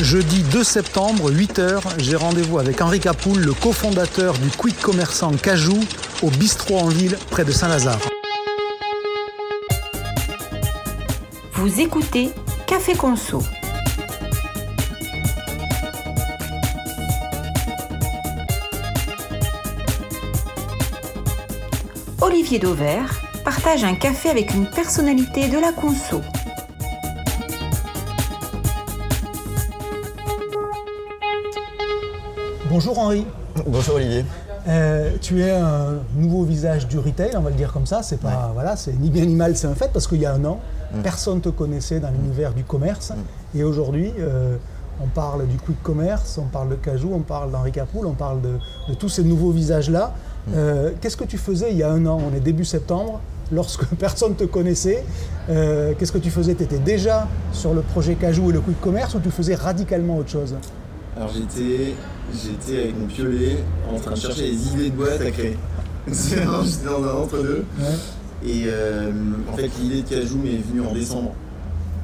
Jeudi 2 septembre, 8h, j'ai rendez-vous avec Henri Capoul, le cofondateur du quick commerçant Cajou, au bistrot en ville près de Saint-Lazare. Vous écoutez Café Conso. Olivier Dauvert partage un café avec une personnalité de la conso. Bonjour Henri. Bonjour Olivier. Euh, tu es un nouveau visage du retail, on va le dire comme ça. C'est pas voilà, c'est ni bien ni mal, c'est un fait parce qu'il y a un an, Mm. personne ne te connaissait dans l'univers du commerce. Et aujourd'hui, euh, on parle du quick commerce, on parle de Cajou, on parle d'Henri Capoul, on parle de, de tous ces nouveaux visages-là. Mm. Euh, Qu'est-ce que tu faisais il y a un an? On est début septembre, lorsque personne ne te connaissait. Qu'est-ce que tu faisais? Tu étais déjà sur le projet Cajou et le quick commerce ou tu faisais radicalement autre chose? Alors j'étais, j'étais avec mon piolet en train de chercher les idées de boîte à créer. j'étais dans un entre-deux. Et euh, en fait l'idée de Cajou m'est venue en décembre.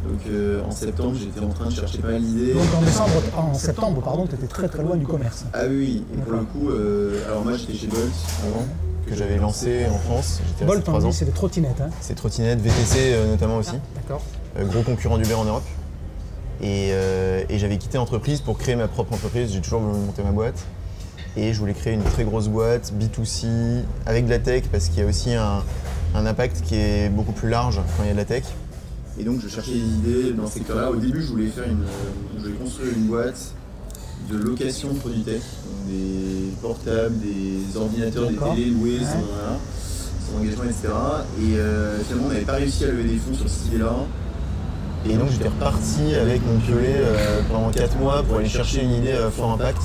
Donc euh, en septembre j'étais en train de chercher pas mal d'idées. Donc en décembre, en septembre, pardon, tu étais très très loin du commerce. Ah oui, et pour le coup, euh, alors moi j'étais chez Bolt avant, que j'avais lancé en France. Bolt, on dit, c'est des trottinettes. Hein C'est trottinette, VTC notamment aussi. D'accord. Euh, gros concurrent d'Uber en Europe. Et, euh, et j'avais quitté l'entreprise pour créer ma propre entreprise. J'ai toujours voulu monter ma boîte. Et je voulais créer une très grosse boîte, B2C, avec de la tech, parce qu'il y a aussi un, un impact qui est beaucoup plus large quand il y a de la tech. Et donc je cherchais des idées dans ce secteur-là. Au début, je voulais faire une, je voulais construire une boîte de location de produits tech, donc des portables, des ordinateurs, des télés loués, Ouais. sans, voilà, sans engagement, etc. Et euh, finalement, on n'avait pas réussi à lever des fonds sur cette idée-là. Et donc j'étais reparti avec mon piolet euh, pendant 4 mois pour aller chercher une idée euh, fort impact.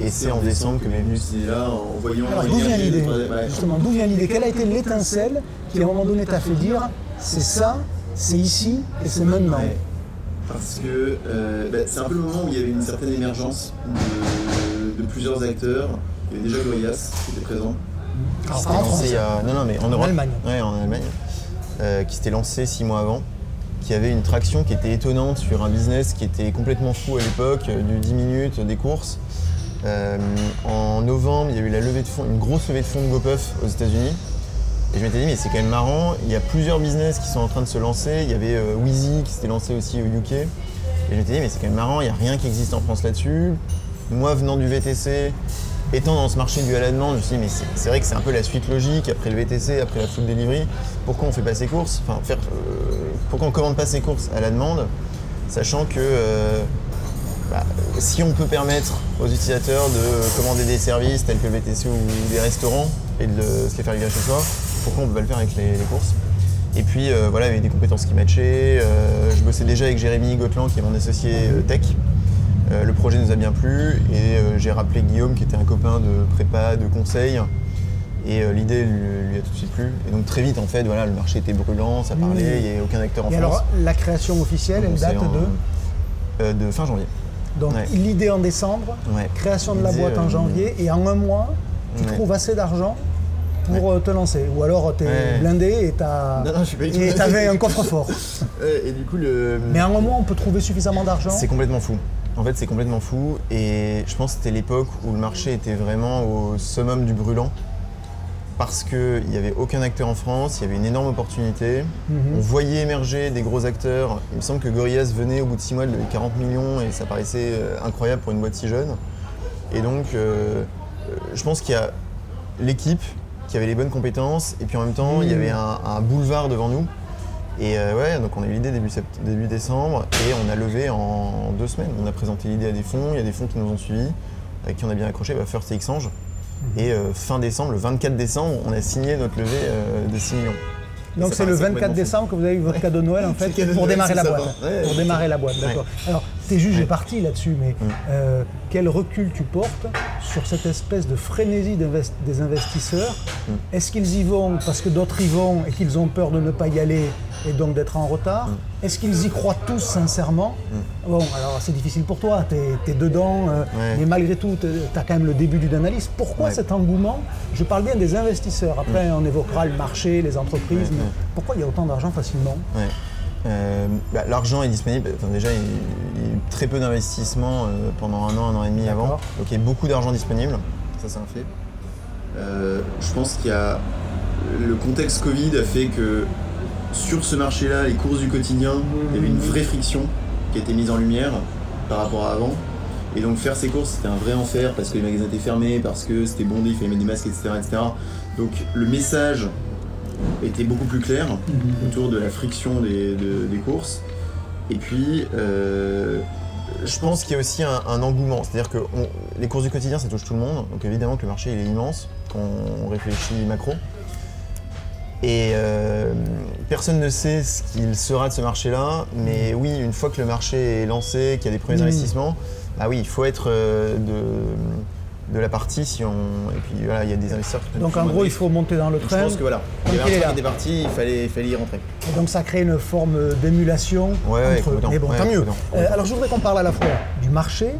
Et c'est en décembre que m'est venue cette idée-là en voyant Alors d'où vient l'idée. Ouais. Justement, d'où vient l'idée Quelle a été l'étincelle qui à un moment donné t'a fait dire c'est ça, c'est ici et c'est maintenant Ouais. Parce que euh, bah, c'est un peu le moment où il y avait une certaine émergence de, de plusieurs acteurs. Il y avait déjà Gorillaz qui était présent. Alors, en France. lancé il y a- Non, non, mais en, Europe. Allemagne. Ouais, en Allemagne. Qui s'était lancé six mois avant. Qui avait une traction qui était étonnante sur un business qui était complètement fou à l'époque, euh, du 10 minutes, des courses. Euh, en novembre, il y a eu la levée de une grosse levée de fonds de GoPuff aux États-Unis. Et je m'étais dit, mais c'est quand même marrant, il y a plusieurs business qui sont en train de se lancer. Il y avait euh, Wheezy qui s'était lancé aussi au UK. Et je m'étais dit, mais c'est quand même marrant, il n'y a rien qui existe en France là-dessus. Moi, venant du VTC, étant dans ce marché du à la demande, je me suis dit, mais c'est vrai que c'est un peu la suite logique, après le VTC, après la food delivery. Pourquoi on fait pas ses courses? Euh, pourquoi on commande pas ses courses à la demande Sachant que euh, bah, si on peut permettre aux utilisateurs de commander des services tels que le VTC ou des restaurants et de se les faire livrer chez soi, pourquoi on peut pas le faire avec les, courses? Et puis euh, voilà, il y avait des compétences qui matchaient. je bossais déjà avec Jérémy Gotland, qui est mon associé tech. Euh, le projet nous a bien plu et euh, j'ai rappelé Guillaume, qui était un copain de prépa, de conseil. Et euh, l'idée lui, lui a tout de suite plu. Et donc très vite, en fait, voilà, le marché était brûlant, ça parlait, Mmh. il n'y avait aucun acteur en Et France. alors, la création officielle, elle date en- de de fin janvier. Donc ouais. l'idée en décembre, Ouais. création de la boîte en janvier et en un mois, tu Ouais. trouves assez d'argent pour te lancer. Ou alors tu es Ouais. blindé et t'as- t'avais un coffre-fort. Et du coup, le... Mais en un mois, on peut trouver suffisamment d'argent. c'est complètement fou. En fait, c'est complètement fou. Et je pense que c'était l'époque où le marché était vraiment au summum du brûlant. Parce qu'il n'y avait aucun acteur en France, il y avait une énorme opportunité. Mhm. On voyait émerger des gros acteurs. Il me semble que Gorillaz venait au bout de 6 mois de lever 40 millions et ça paraissait euh, incroyable pour une boîte si jeune. Et donc, euh, euh, je pense qu'il y a l'équipe qui avait les bonnes compétences et puis en même temps, il y avait un, un boulevard devant nous. Et euh, ouais, donc on a eu l'idée début, décembre et on a levé en deux semaines. On a présenté l'idée à des fonds, il y a des fonds qui nous ont suivis, avec qui on a bien accroché, bah, First et Xange. Et euh, fin décembre, le 24 décembre, on a signé notre levée euh, de 6 millions. Donc c'est le paraissait 24 complètement décembre que vous avez eu votre cadeau de Noël en fait pour démarrer la boîte. ouais. Pour démarrer la boîte, Ouais. d'accord. Alors tes Ouais. est parti là-dessus, mais euh, quel recul tu portes sur cette espèce de frénésie des investisseurs? Est-ce qu'ils y vont parce que d'autres y vont et qu'ils ont peur de ne pas y aller et donc d'être en retard? Est-ce qu'ils y croient tous sincèrement? Bon, alors c'est difficile pour toi, tu es, dedans, euh, Ouais. mais malgré tout, tu as quand même le début d'une analyse. Pourquoi Ouais. cet engouement? Je parle bien des investisseurs. Après, on évoquera le marché, les entreprises, Ouais, mais pourquoi il y a autant d'argent facilement? Euh, bah, L'argent est disponible. Enfin, déjà, il y a eu très peu d'investissement euh, pendant un an, un an et demi avant. Donc il y a beaucoup d'argent disponible. Ça, c'est un fait. Euh, je pense qu'il y a. Le contexte Covid a fait que sur ce marché-là, les courses du quotidien, il y avait une vraie friction qui a été mise en lumière par rapport à avant. Et donc faire ces courses, c'était un vrai enfer parce que les magasins étaient fermés, parce que c'était bondé, il fallait mettre des masques, etc. etc. Donc le message était beaucoup plus clair autour de la friction des, de- des courses. Et puis, euh, je pense qu'il y a aussi un, un engouement. C'est-à-dire que on- les courses du quotidien, ça touche tout le monde. Donc évidemment que le marché il est immense quand on réfléchit macro. Et euh, personne ne sait ce qu'il sera de ce marché-là. Mais oui, une fois que le marché est lancé, qu'il y a des premiers Mhm. investissements, bah oui, il faut être euh, de, de la partie si on. Et puis voilà, il y a des investisseurs qui Donc en gros, il faut monter dans le donc, je train. pense que voilà, il y avait un là. train qui était parti, il fallait, il fallait y rentrer. Et donc ça crée une forme d'émulation Ouais, entre. Mais bon, Ouais, tant mieux. Euh, alors je voudrais qu'on parle à la fois du marché,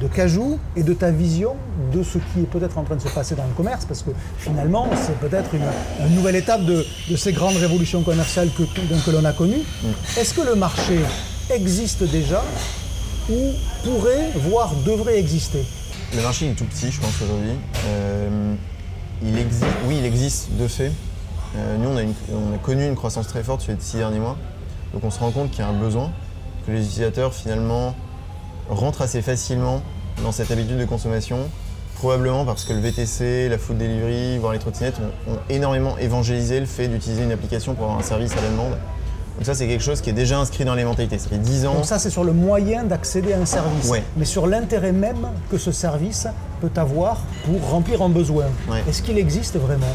de Cajou et de ta vision de ce qui est peut-être en train de se passer dans le commerce, parce que finalement, c'est peut-être une, une nouvelle étape de, de ces grandes révolutions commerciales que, que l'on a connues. Mm. Est-ce que le marché existe déjà ou pourrait, voire devrait exister? Le marché est tout petit, je pense, aujourd'hui. Euh, il existe, oui, il existe de fait. Euh, nous, on a, connu une croissance très forte sur les six derniers mois. Donc, on se rend compte qu'il y a un besoin, que les utilisateurs, finalement, rentrent assez facilement dans cette habitude de consommation. Probablement parce que le VTC, la food delivery, voire les trottinettes ont, ont énormément évangélisé le fait d'utiliser une application pour avoir un service à la demande. Donc ça, c'est quelque chose qui est déjà inscrit dans les mentalités. Ça fait 10 ans. Donc ça, c'est sur le moyen d'accéder à un service, Ouais. mais sur l'intérêt même que ce service peut avoir pour remplir un besoin. Ouais. Est-ce qu'il existe vraiment?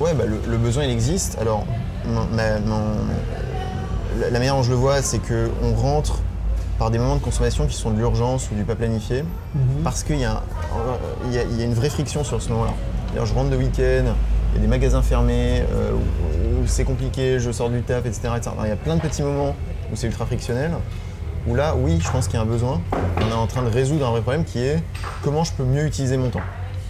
Ouais, bah, le, le besoin il existe. Alors, ma- la, manière dont je le vois, c'est qu'on rentre par des moments de consommation qui sont de l'urgence ou du pas planifié, parce qu'il y, a y y une vraie friction sur ce moment-là. Je rentre de week-end, il y a des magasins fermés, euh, c'est compliqué, je sors du taf, etc. etc. Alors, il y a plein de petits moments où c'est ultra frictionnel, où là, oui, je pense qu'il y a un besoin. On est en train de résoudre un vrai problème qui est comment je peux mieux utiliser mon temps.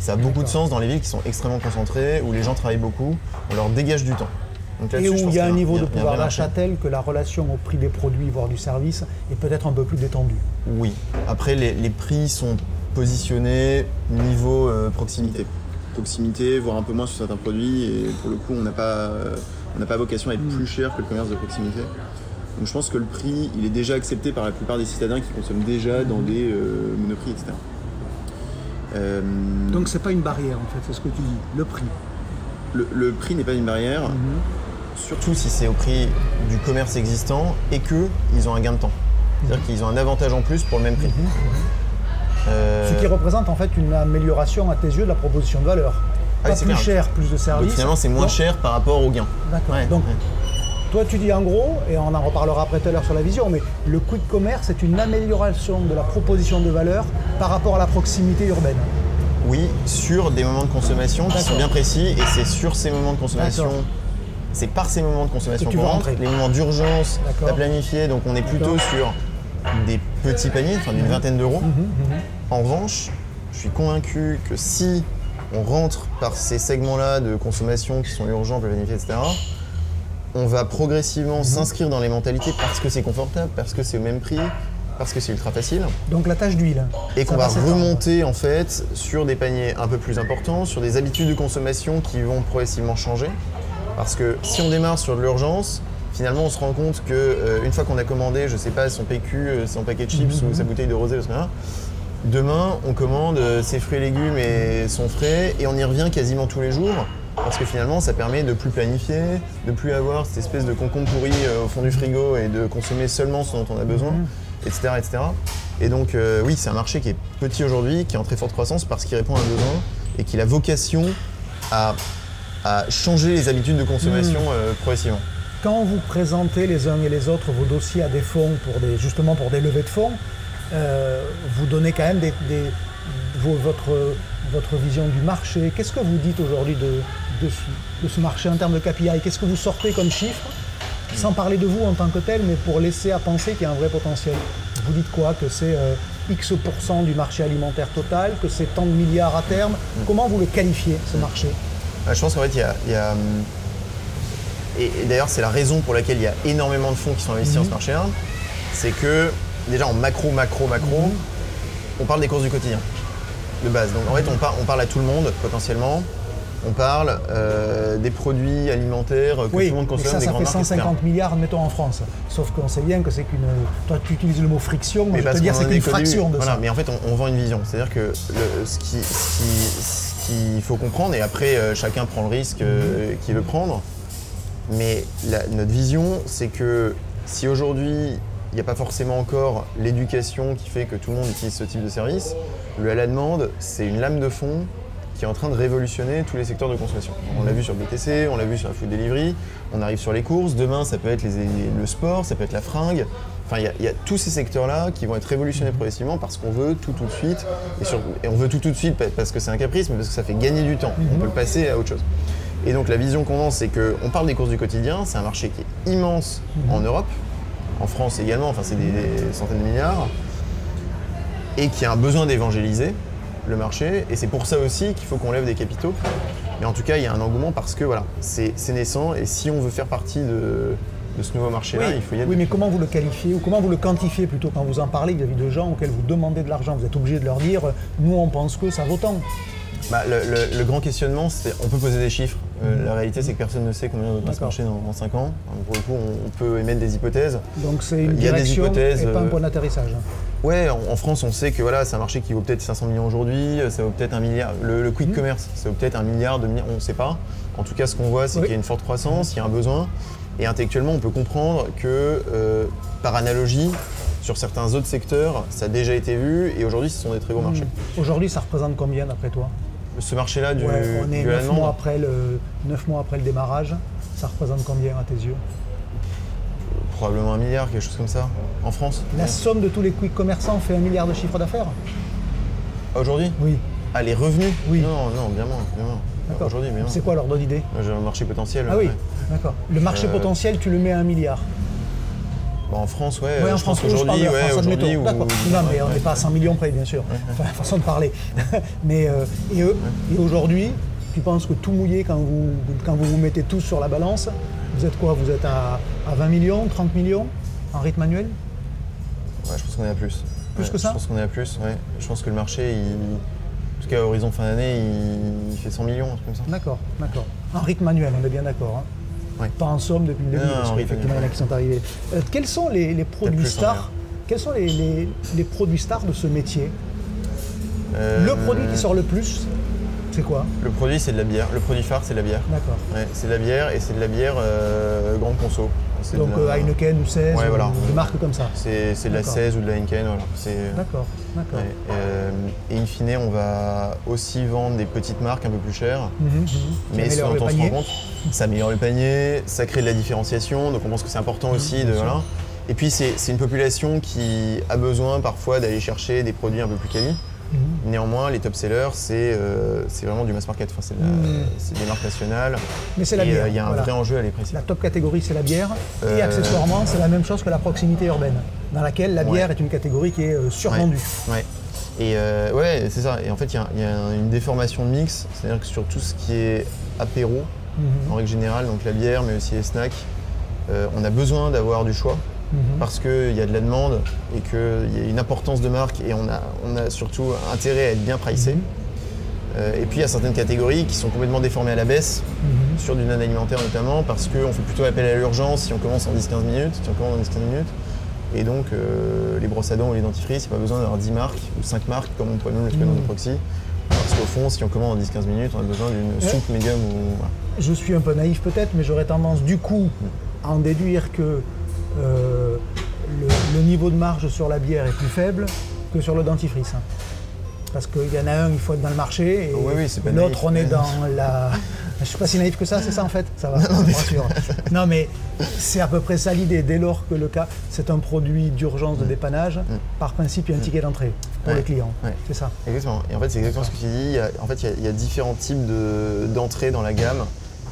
Ça a beaucoup de sens dans les villes qui sont extrêmement concentrées, où les gens travaillent beaucoup, on leur dégage du temps. Donc Et où il y a un niveau de pouvoir d'achat tel que la relation au prix des produits, voire du service, est peut-être un peu plus détendue. Oui. Après, les, les prix sont positionnés niveau euh, proximité. Proximité, voire un peu moins sur certains produits, et pour le coup, on n'a pas, euh, on n'a pas vocation à être plus cher que le commerce de proximité. Donc je pense que le prix, il est déjà accepté par la plupart des citadins qui consomment déjà dans des euh, monoprix, etc. Euh, Donc c'est pas une barrière en fait, c'est ce que tu dis, le prix. le, le prix n'est pas une barrière, surtout si c'est au prix du commerce existant et qu'ils ont un gain de temps. C'est-à-dire qu'ils ont un avantage en plus pour le même prix. Euh, Ce qui représente en fait une amélioration à tes yeux de la proposition de valeur. Ah, Pas c'est plus clair. cher, plus de services. donc finalement, c'est moins cher par rapport au gain. D'accord. Ouais, Donc ouais. toi tu dis en gros, et on en reparlera après tout à l'heure sur la vision, mais le quick commerce est une amélioration de la proposition de valeur par rapport à la proximité urbaine. Oui, sur des moments de consommation qui sont bien précis et c'est sur ces moments de consommation. C'est par ces moments de consommation qu'on rentre, les moments d'urgence, à planifier, donc on est plutôt sur des petits paniers, enfin d'une vingtaine d'euros. Mhm, En revanche, je suis convaincu que si on rentre par ces segments-là de consommation qui sont urgents, planifiés, etc., on va progressivement s'inscrire dans les mentalités parce que c'est confortable, parce que c'est au même prix, parce que c'est ultra facile, Donc la tâche d'huile. et qu'on va remonter en fait sur des paniers un peu plus importants, sur des habitudes de consommation qui vont progressivement changer. Parce que si on démarre sur de l'urgence, finalement on se rend compte que euh, une fois qu'on a commandé, je sais pas, son PQ, euh, son paquet de chips ou sa bouteille de rosé, là, demain on commande euh, ses fruits et légumes et son frais et on y revient quasiment tous les jours. Parce que finalement, ça permet de plus planifier, de plus avoir cette espèce de concombre pourri euh, au fond du frigo et de consommer seulement ce dont on a besoin, etc., etc. Et donc, euh, oui, c'est un marché qui est petit aujourd'hui, qui est en très forte croissance parce qu'il répond à un besoin et qu'il a vocation à, à changer les habitudes de consommation euh, progressivement. Quand vous présentez les uns et les autres vos dossiers à des fonds, pour des, justement pour des levées de fonds, vous donnez quand même des, des- vos- votre, votre vision du marché. Qu'est-ce que vous dites aujourd'hui de, de, ce, de ce marché en termes de KPI Qu'est-ce que vous sortez comme chiffre? Sans parler de vous en tant que tel, mais pour laisser à penser qu'il y a un vrai potentiel. Vous dites quoi? Que c'est euh, X% du marché alimentaire total, que c'est tant de milliards à terme. Comment vous le qualifiez, ce marché? Ah, je pense qu'en fait, il y a, il y a, et, et d'ailleurs c'est la raison pour laquelle il y a énormément de fonds qui sont investis dans ce marché-là, c'est que déjà en macro, macro, macro, on parle des courses du quotidien, de base. Donc en fait on, par- on parle à tout le monde potentiellement, on parle euh, des produits alimentaires que Oui, tout le monde mais consomme, ça, des ça grandes fait marques, etc. 150 milliards, mettons, en France. Sauf qu'on sait bien que c'est qu'une. Toi, tu utilises le mot friction, moi, je te dire c'est qu'une début. fraction de Voilà, ça. mais en fait, on, on vend une vision. C'est-à-dire que le- ce qui- ce qui- ce qu'il faut comprendre, et après, euh, chacun prend le risque euh, qu'il veut prendre, mais la- notre vision, c'est que si aujourd'hui, il n'y a pas forcément encore l'éducation qui fait que tout le monde utilise ce type de service, le à la demande, c'est une lame de fond qui est en train de révolutionner tous les secteurs de consommation. On l'a vu sur le BTC, on l'a vu sur la food delivery, on arrive sur les courses, demain ça peut être les- le sport, ça peut être la fringue. Enfin, il y a- y, a tous ces secteurs-là qui vont être révolutionnés progressivement parce qu'on veut tout tout de suite. Et, sur- et on veut tout tout de suite parce que c'est un caprice, mais parce que ça fait gagner du temps. On peut le passer à autre chose. Et donc la vision qu'on lance, c'est qu'on parle des courses du quotidien, c'est un marché qui est immense en Europe, en France également, enfin c'est des, des centaines de milliards, et qui a un besoin d'évangéliser le marché. Et c'est pour ça aussi qu'il faut qu'on lève des capitaux. Mais en tout cas, il y a un engouement parce que voilà, c'est naissant, et si on veut faire partie de, de ce nouveau marché-là, Oui, il faut y être. oui, mais comment vous le qualifiez ou comment vous le quantifiez plutôt quand vous en parlez vis-à-vis de gens auxquels vous demandez de l'argent Vous êtes obligé de leur dire nous on pense que ça vaut tant. Bah, le, le- le grand questionnement, c'est on peut poser des chiffres. Euh, la réalité, c'est que personne ne sait combien va se marcher dans, 5 ans. Donc, pour le coup, on, on peut émettre des hypothèses. Donc c'est une Il y a des direction hypothèses, et pas un euh, point d'atterrissage. Ouais, en, en France, on sait que voilà, c'est un marché qui vaut peut-être 500 millions aujourd'hui, euh, ça vaut peut-être un milliard. Le, le quick commerce, ça vaut peut-être un milliard, deux milliards, on ne sait pas. En tout cas, ce qu'on voit, c'est Oui. qu'il y a une forte croissance, il y a un besoin. Et intellectuellement, on peut comprendre que, euh, par analogie, sur certains autres secteurs, ça a déjà été vu et aujourd'hui, ce sont des très gros marchés. Aujourd'hui, ça représente combien d'après toi? Ce marché-là du, Ouais, On est du neuf allemand, mois, après le, neuf mois après le démarrage. Ça représente combien à tes yeux? Probablement un milliard, quelque chose comme ça, en France. La Ouais. somme de tous les quick commerçants fait un milliard de chiffre d'affaires? Aujourd'hui? Oui. Ah, les revenus? Oui. Non, non, bien moins. Bien moins. Aujourd'hui, bien moins. C'est quoi l'ordre d'idée J'ai un marché potentiel. Ah oui, ouais. d'accord. Le marché Euh, potentiel, tu le mets à un milliard. Bon, en France, ouais. Ouais, en je France, pense ouais, aujourd'hui. admettons. ou- D'accord. Non, mais on ouais, n'est pas à 100 millions près, bien sûr. Enfin, la façon de parler. mais euh, et, eux- et aujourd'hui, tu penses que tout mouillé, quand vous, quand vous vous mettez tous sur la balance, vous êtes quoi? Vous êtes à, à 20 millions, 30 millions en rythme annuel? Ouais, je pense qu'on est à plus. Plus Ouais, que ça Je pense qu'on est à plus, ouais. Je pense que le marché, il... en tout cas, à horizon fin d'année, il... il fait 100 millions, un truc comme ça. D'accord, d'accord. En rythme annuel, on est bien d'accord. hein Pas en somme depuis le début, Non, parce qu'effectivement, il y en a qui sont arrivés. Euh, quels sont les, les produits stars rien. Quels sont les, les- les produits stars de ce métier Euh, Le produit qui sort le plus, c'est quoi Le produit, c'est de la bière. Le produit phare, c'est de la bière. D'accord. Ouais, c'est de la bière et c'est de la bière euh, grande conso. C'est de Donc la- euh, Heineken ou 16, Ouais, ou voilà. des marques comme ça. C'est c'est de la D'accord. 16 ou de la Heineken, voilà. C'est- D'accord, d'accord. Ouais, euh, et in fine, on va aussi vendre des petites marques un peu plus chères. Mhm, mhm. Mais ce dont on se rend compte, ça améliore le panier, ça crée de la différenciation, donc on pense que c'est important aussi de sûr. voilà. Et puis c'est c'est une population qui a besoin parfois d'aller chercher des produits un peu plus quali. Mhm. Néanmoins, les top sellers, c'est euh, c'est vraiment du mass market, enfin, c'est Mhm. c'est des marques nationales. Mais c'est la Et, bière. euh, Il y a un voilà. vrai enjeu à les préciser. La top catégorie, c'est la bière. Et Euh, accessoirement, c'est la même chose que la proximité urbaine, dans laquelle la Ouais. bière est une catégorie qui est euh, survendue. Ouais. Et euh, ouais, c'est ça. Et en fait, il y a- il y, a une déformation de mix, c'est-à-dire que sur tout ce qui est apéro, Mhm, en règle générale, donc la bière, mais aussi les snacks, euh, on a besoin d'avoir du choix. Mhm. parce qu'il y a de la demande et qu'il y a une importance de marque et on a, on a surtout intérêt à être bien pricé. Mhm. Euh, et puis il y a certaines catégories qui sont complètement déformées à la baisse, Mhm. sur du non-alimentaire notamment, parce qu'on fait plutôt appel à l'urgence si on commence en 10-15 minutes, si on commence en 10-15 minutes. Et donc euh, les brosses à dents ou les dentifrices, il n'y a pas besoin d'avoir 10 marques ou 5 marques comme on pourrait même le trouver dans nos proxy. Parce qu'au fond, si on commande en 10-15 minutes, on a besoin d'une Ouais. soupe médium ou. voilà. Je suis un peu naïf peut-être, mais j'aurais tendance du coup à en déduire que euh, le, le niveau de marge sur la bière est plus faible que sur le dentifrice. hein. Parce qu'il y en a un, il faut être dans le marché, et Oui, oui, l'autre, on est dans la... Je suis pas si naïf que ça, c'est ça en fait? Ça va, me rassure. Non mais c'est à peu près ça l'idée. Dès lors que le cas, c'est un produit d'urgence de dépannage, par principe, il y a un ticket d'entrée pour Mm. Ouais. les clients. Ouais. C'est ça. Exactement. Et en fait, c'est exactement ce que tu dis. Il y a- en fait, il y a, il y a différents types de- d'entrées dans la gamme.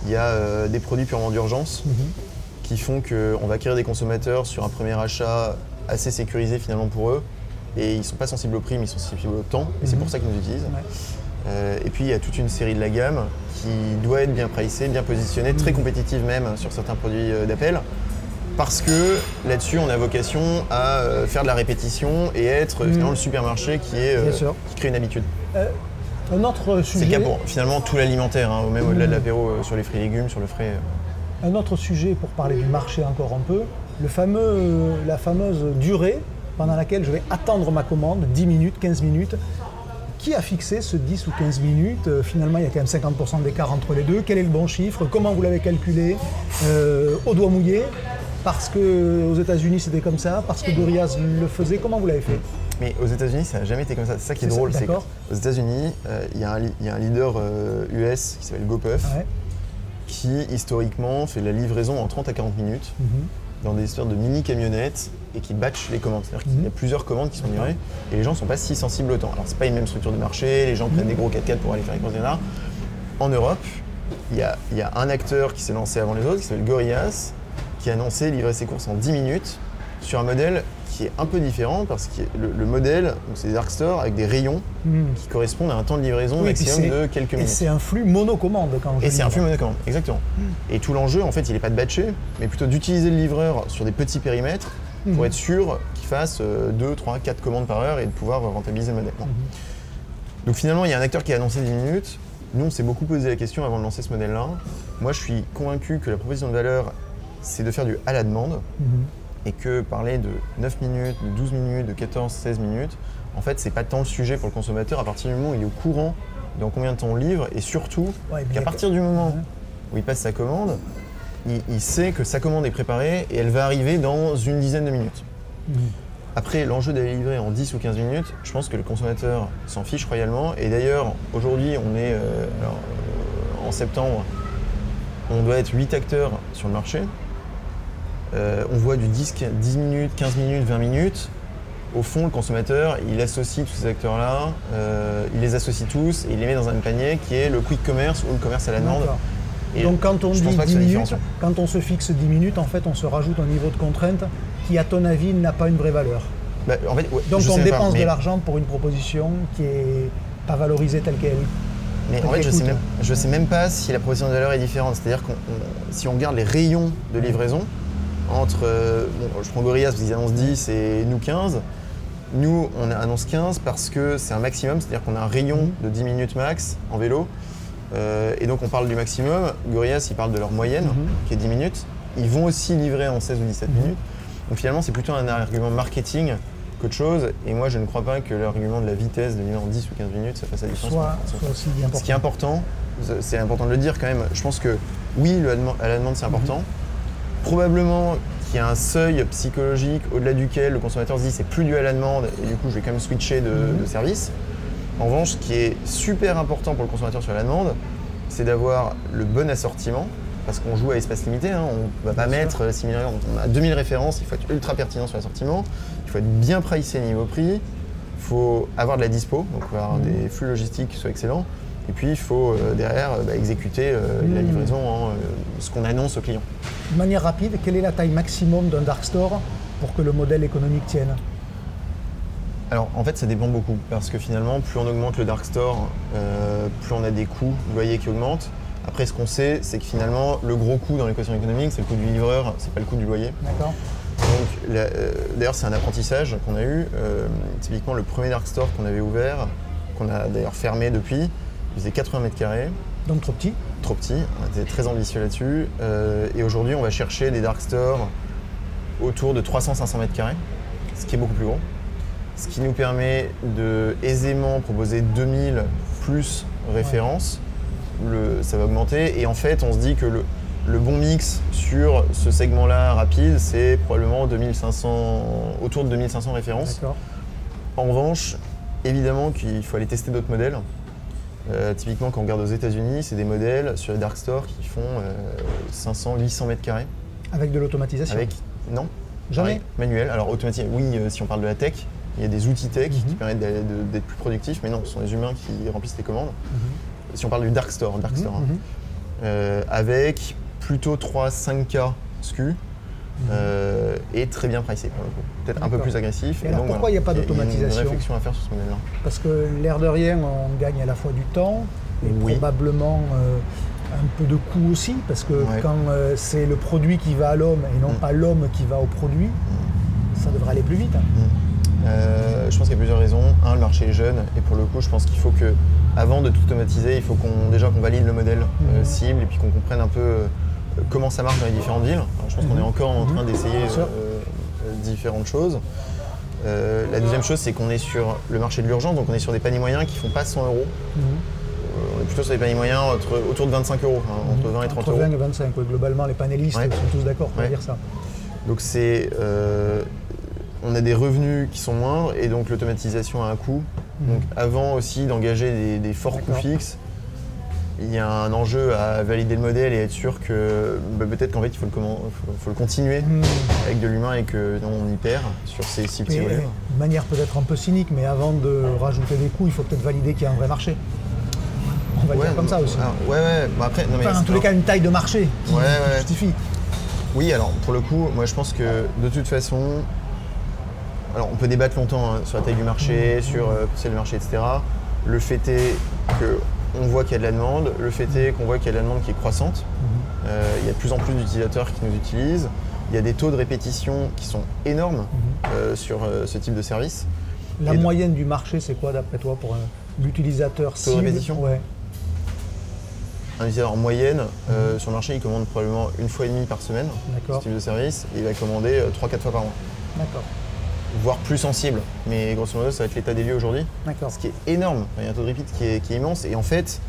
Il y a euh, des produits purement d'urgence Mhm. Qui font qu'on va acquérir des consommateurs sur un premier achat assez sécurisé finalement pour eux. Et ils ne sont pas sensibles au prix, mais ils sont sensibles au temps. Et c'est Mhm. pour ça qu'ils nous utilisent. Ouais. Euh, et puis il y a toute une série de la gamme qui doit être bien pricée, bien positionnée, très compétitive même sur certains produits euh, d'appel. Parce que là-dessus, on a vocation à euh, faire de la répétition et être euh, finalement le supermarché qui, est, euh, qui crée une habitude. Un autre C'est sujet. le cas pour finalement tout l'alimentaire, hein, même au-delà de l'apéro, euh, sur les fruits et légumes, sur le frais. Euh. Un autre sujet pour parler du marché encore un peu, le fameux, la fameuse durée pendant laquelle je vais attendre ma commande, 10 minutes, 15 minutes. Qui a fixé ce 10 ou 15 minutes? Euh, Finalement, il y a quand même 50% d'écart entre les deux. Quel est le bon chiffre? Comment vous l'avez calculé Euh, Au doigt mouillé? Parce que aux États-Unis c'était comme ça Parce que Dorias le faisait Comment vous l'avez fait? Mais aux États-Unis, ça n'a jamais été comme ça. C'est ça qui est, drôle. C'est qu'aux États-Unis, euh, il y, a un li- il y a un leader euh, US qui s'appelle GoPuff, Ouais. Qui historiquement fait la livraison en 30 à 40 minutes Mhm. dans des histoires de mini camionnettes et qui batch les commandes. C'est-à-dire qu'il y a Mhm. plusieurs commandes qui sont livrées et les gens ne sont pas si sensibles au temps. Alors c'est pas une même structure de marché, les gens prennent des gros 4x4 pour aller faire les courses, etc. En Europe, il y a, il y a un acteur qui s'est lancé avant les autres, qui s'appelle Gorillaz, qui a annoncé livrer ses courses en 10 minutes sur un modèle qui est un peu différent parce que le, le modèle, c'est des dark stores avec des rayons Mhm. qui correspondent à un temps de livraison Oui, et maximum de quelques Et minutes. c'est un flux monocommande quand je Et c'est un flux monocommande, exactement. Et tout l'enjeu, en fait, il n'est pas de batcher, mais plutôt d'utiliser le livreur sur des petits périmètres pour Mhm. être sûr qu'il fasse 2, 3, 4 commandes par heure et de pouvoir rentabiliser le modèle. Donc finalement, il y a un acteur qui a annoncé 10 minutes. Nous, on s'est beaucoup posé la question avant de lancer ce modèle-là. Moi, je suis convaincu que la proposition de valeur, c'est de faire du à la demande. Et que parler de 9 minutes, de 12 minutes, de 14, 16 minutes, en fait, c'est pas tant le sujet pour le consommateur à partir du moment où il est au courant dans combien de temps on livre et surtout Ouais, qu'à partir du moment où il passe sa commande, il, il sait que sa commande est préparée et elle va arriver dans une dizaine de minutes. Après, l'enjeu d'aller livrer en 10 ou 15 minutes, je pense que le consommateur s'en fiche royalement. Et d'ailleurs, aujourd'hui, on est euh, alors, euh, en septembre, on doit être 8 acteurs sur le marché. Euh, on voit du 10, 10 minutes, 15 minutes, 20 minutes. Au fond, le consommateur, il associe tous ces acteurs-là, euh, il les associe tous et il les met dans un panier qui est le quick commerce ou le commerce à la demande. Et Donc quand on dit pense pas que 10 ce soit minutes, quand on se fixe 10 minutes, en fait, on se rajoute un niveau de contrainte qui, à ton avis, n'a pas une vraie valeur. Bah, en fait, ouais, Donc on sais pas, dépense mais- de l'argent pour une proposition qui est pas valorisée telle qu'elle. Mais en fait, je sais, qu'écoute. même, je sais même pas si la proposition de valeur est différente. C'est-à-dire que si on regarde les rayons de livraison, entre. euh, bon, je prends Gorillaz parce qu'ils annoncent 10 et nous 15. Nous, on annonce 15 parce que c'est un maximum, c'est-à-dire qu'on a un rayon de 10 minutes max en vélo. Euh, et donc on parle du maximum. Gorillaz, ils parlent de leur moyenne, Mhm. qui est 10 minutes. Ils vont aussi livrer en 16 ou 17 minutes. Donc finalement, c'est plutôt un argument marketing qu'autre chose. Et moi, je ne crois pas que l'argument de la vitesse de livrer en 10 ou 15 minutes, ça fasse la différence. Soit, soit aussi bien Ce qui est important, c'est important de le dire quand même, je pense que oui, le à la demande c'est important. Probablement qu'il y a un seuil psychologique au-delà duquel le consommateur se dit c'est plus du à la demande et du coup je vais quand même switcher de, de service. En revanche, ce qui est super important pour le consommateur sur la demande, c'est d'avoir le bon assortiment parce qu'on joue à espace limité, hein, on ne va pas Bien mettre 6000 références, on a 2000 références, il faut être ultra pertinent sur l'assortiment, il faut être bien pricé niveau prix, il faut avoir de la dispo, donc avoir des flux logistiques qui soient excellents, et puis il faut euh, derrière euh, bah, exécuter euh, la Mhm. livraison en ce qu'on annonce au client. De manière rapide, quelle est la taille maximum d'un dark store pour que le modèle économique tienne? Alors en fait ça dépend beaucoup parce que finalement plus on augmente le dark store, euh, plus on a des coûts de loyer qui augmentent. Après ce qu'on sait c'est que finalement le gros coût dans l'équation économique c'est le coût du livreur, c'est pas le coût du loyer. D'accord Donc euh, d'ailleurs c'est un apprentissage qu'on a eu. Euh, typiquement le premier dark store qu'on avait ouvert, qu'on a d'ailleurs fermé depuis, il faisait 80 mètres carrés. Donc trop petit. trop petit, on était très ambitieux là-dessus. Euh, et aujourd'hui, on va chercher des dark stores autour de 300-500 mètres carrés, ce qui est beaucoup plus gros. Ce qui nous permet de aisément proposer 2000 plus références. Le- ça va augmenter. Et en fait, on se dit que le, le bon mix sur ce segment-là rapide, c'est probablement 2500, autour de 2500 références. En revanche, évidemment qu'il faut aller tester d'autres modèles. Euh, typiquement, quand on regarde aux États-Unis, c'est des modèles sur les dark stores qui font euh, 500, 800 mètres carrés. Avec de l'automatisation Avec. Non Jamais pareil, Manuel. Alors, automatique, oui, euh, si on parle de la tech, il y a des outils tech qui Mhm. permettent d'être plus productifs, mais non, ce sont les humains qui remplissent les commandes. Mhm. Si on parle du dark store, dark store hein, Mhm. euh, avec plutôt 3-5K SKU, euh, et très bien pricé pour le coup. Peut-être un peu plus agressif. Et alors, donc, pourquoi il y a pas une d'automatisation réflexion à faire sur ce modèle-là. Parce que l'air de rien, on gagne à la fois du temps et Oui. probablement euh, un peu de coût aussi, parce que Ouais. quand euh, c'est le produit qui va à l'homme et non Mm. pas l'homme qui va au produit, ça devrait aller plus vite. hein. Euh, je pense qu'il y a plusieurs raisons. Un, le marché est jeune et pour le coup, je pense qu'il faut que, avant de tout automatiser, il faut qu'on déjà qu'on valide le modèle cible et puis qu'on comprenne un peu comment ça marche dans les différentes villes. Alors, je pense qu'on Mhm. est encore en train Mhm. d'essayer euh, euh, différentes choses. Euh, la deuxième chose, c'est qu'on est sur le marché de l'urgence, donc on est sur des paniers moyens qui font pas 100 euros. Mhm. Euh, on est plutôt sur des paniers moyens entre- autour de 25 euros, hein, entre 20 et 30 Entre euros. 20 et 25, oui. globalement, les panélistes Ouais. sont tous d'accord pour Ouais. dire ça. Donc c'est, euh, on a des revenus qui sont moindres et donc l'automatisation a un coût. Mhm. Donc avant aussi d'engager des, des forts coûts fixes, il y a un enjeu à valider le modèle et être sûr que bah, peut-être qu'en fait il faut le, comment- faut, faut le continuer Mhm. avec de l'humain et que non, on y perd sur ces six petits volets. de manière peut-être un peu cynique, mais avant de rajouter des coûts, il faut peut-être valider qu'il y a un vrai marché. On va le dire comme ça aussi. alors, ouais, ouais. bah après, non, mais Enfin, en tous les cas, une taille de marché qui Ouais, ouais, justifie. Oui, alors pour le coup, moi je pense que de toute façon, alors on peut débattre longtemps hein, sur la taille du marché, sur euh, c'est le marché, etc. Le fait est que on voit qu'il y a de la demande, le fait est qu'on voit qu'il y a de la demande qui est croissante. Euh, il y a de plus en plus d'utilisateurs qui nous utilisent. Il y a des taux de répétition qui sont énormes euh, sur euh, ce type de service. La Et de- moyenne du marché, c'est quoi d'après toi pour l'utilisateur de cible répétition ouais. Un utilisateur en moyenne euh, sur le marché, il commande probablement une fois et demie par semaine ce type de service. Et il va commander 3-4 fois par mois, D'accord. Voire plus sensible. Mais grosso modo, ça va être l'état des lieux aujourd'hui. D'accord. ce qui est énorme. Il y a un taux de repeat qui est, qui est immense. Et en fait,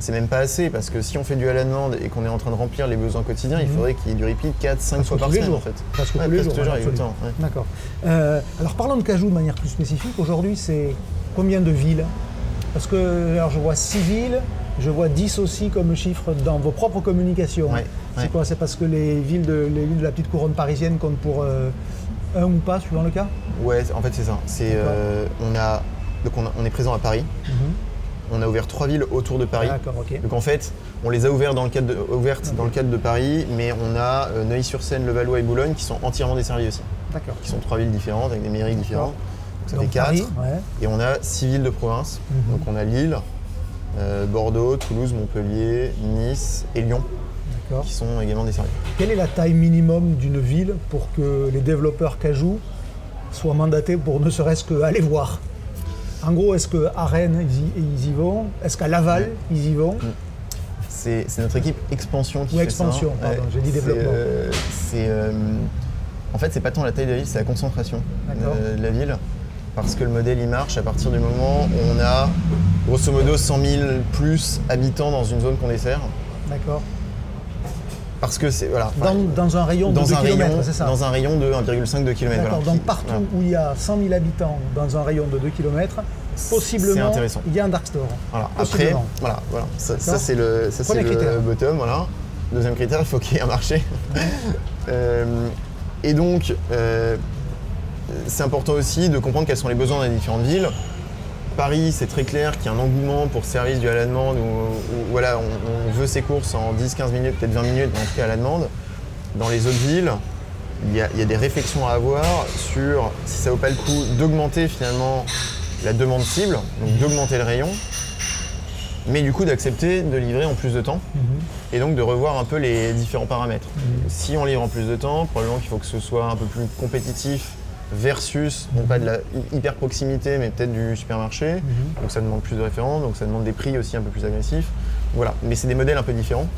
c'est même pas assez parce que si on fait du à la demande et qu'on est en train de remplir les besoins quotidiens, il Mhm. faudrait qu'il y ait du repeat 4, 5 Presque fois par semaine jours. en fait. Presque Ouais, tous les jours. ouais, ouais. D'accord. Euh, alors parlons de Cajou de manière plus spécifique. Aujourd'hui, c'est combien de villes? Parce que alors, je vois 6 villes, je vois 10 aussi comme chiffre dans vos propres communications. Ouais, C'est quoi? C'est parce que les villes, de, les villes de la petite couronne parisienne comptent pour euh, un ou pas, suivant le cas Ouais, en fait c'est ça. C'est, euh, on, a, donc on, a- on est présent à Paris. On a ouvert trois villes autour de Paris. Donc en fait, on les a ouvertes dans le cadre de, ouvertes dans le cadre de Paris, mais on a euh, Neuilly-sur-Seine, Levallois et Boulogne qui sont entièrement desservis aussi. D'accord. Qui sont trois villes différentes avec des mairies différentes. Donc ça Donc fait quatre. Paris, ouais. Et on a six villes de province. Mhm. Donc on a Lille, euh, Bordeaux, Toulouse, Montpellier, Nice et Lyon. Qui sont également desservis. Quelle est la taille minimum d'une ville pour que les développeurs Cajou soient mandatés pour ne serait-ce qu'aller voir? En gros, est-ce qu'à Rennes, ils y, vont? Est-ce qu'à Laval, ils y vont? C'est c'est notre équipe expansion qui Ou fait expansion, ça. pardon, j'ai dit développement. euh, euh, en fait, c'est pas tant la taille de la ville, c'est la concentration de, de la ville. Parce que le modèle, il marche à partir du moment où on a grosso modo 100 000 plus habitants dans une zone qu'on dessert. D'accord. Parce que c'est voilà, Dans, dans un rayon de dans 2 un km, rayon, c'est ça dans un rayon de 1,5 km. D'accord, donc partout où il y a 100 000 habitants dans un rayon de 2 km, possiblement, il y a un dark store. Voilà. Après, voilà, voilà. Ça, c'est le, ça, c'est le bottom, voilà. Deuxième critère, il faut qu'il y ait un marché. Euh, et donc, euh, c'est important aussi de comprendre quels sont les besoins les différentes villes. Paris, c'est très clair qu'il y a un engouement pour ce service du à la demande où, où, voilà, on, on veut ses courses en 10-15 minutes, peut-être 20 minutes, mais en tout cas à la demande. Dans les autres villes, il y, a, il y a des réflexions à avoir sur si ça vaut pas le coup d'augmenter finalement la demande cible, donc d'augmenter le rayon, mais du coup d'accepter de livrer en plus de temps et donc de revoir un peu les différents paramètres. Si on livre en plus de temps, probablement qu'il faut que ce soit un peu plus compétitif versus, non pas de la hy- hyper proximité, mais peut-être du supermarché. Donc ça demande plus de références, donc ça demande des prix aussi un peu plus agressifs. Voilà, mais c'est des modèles un peu différents.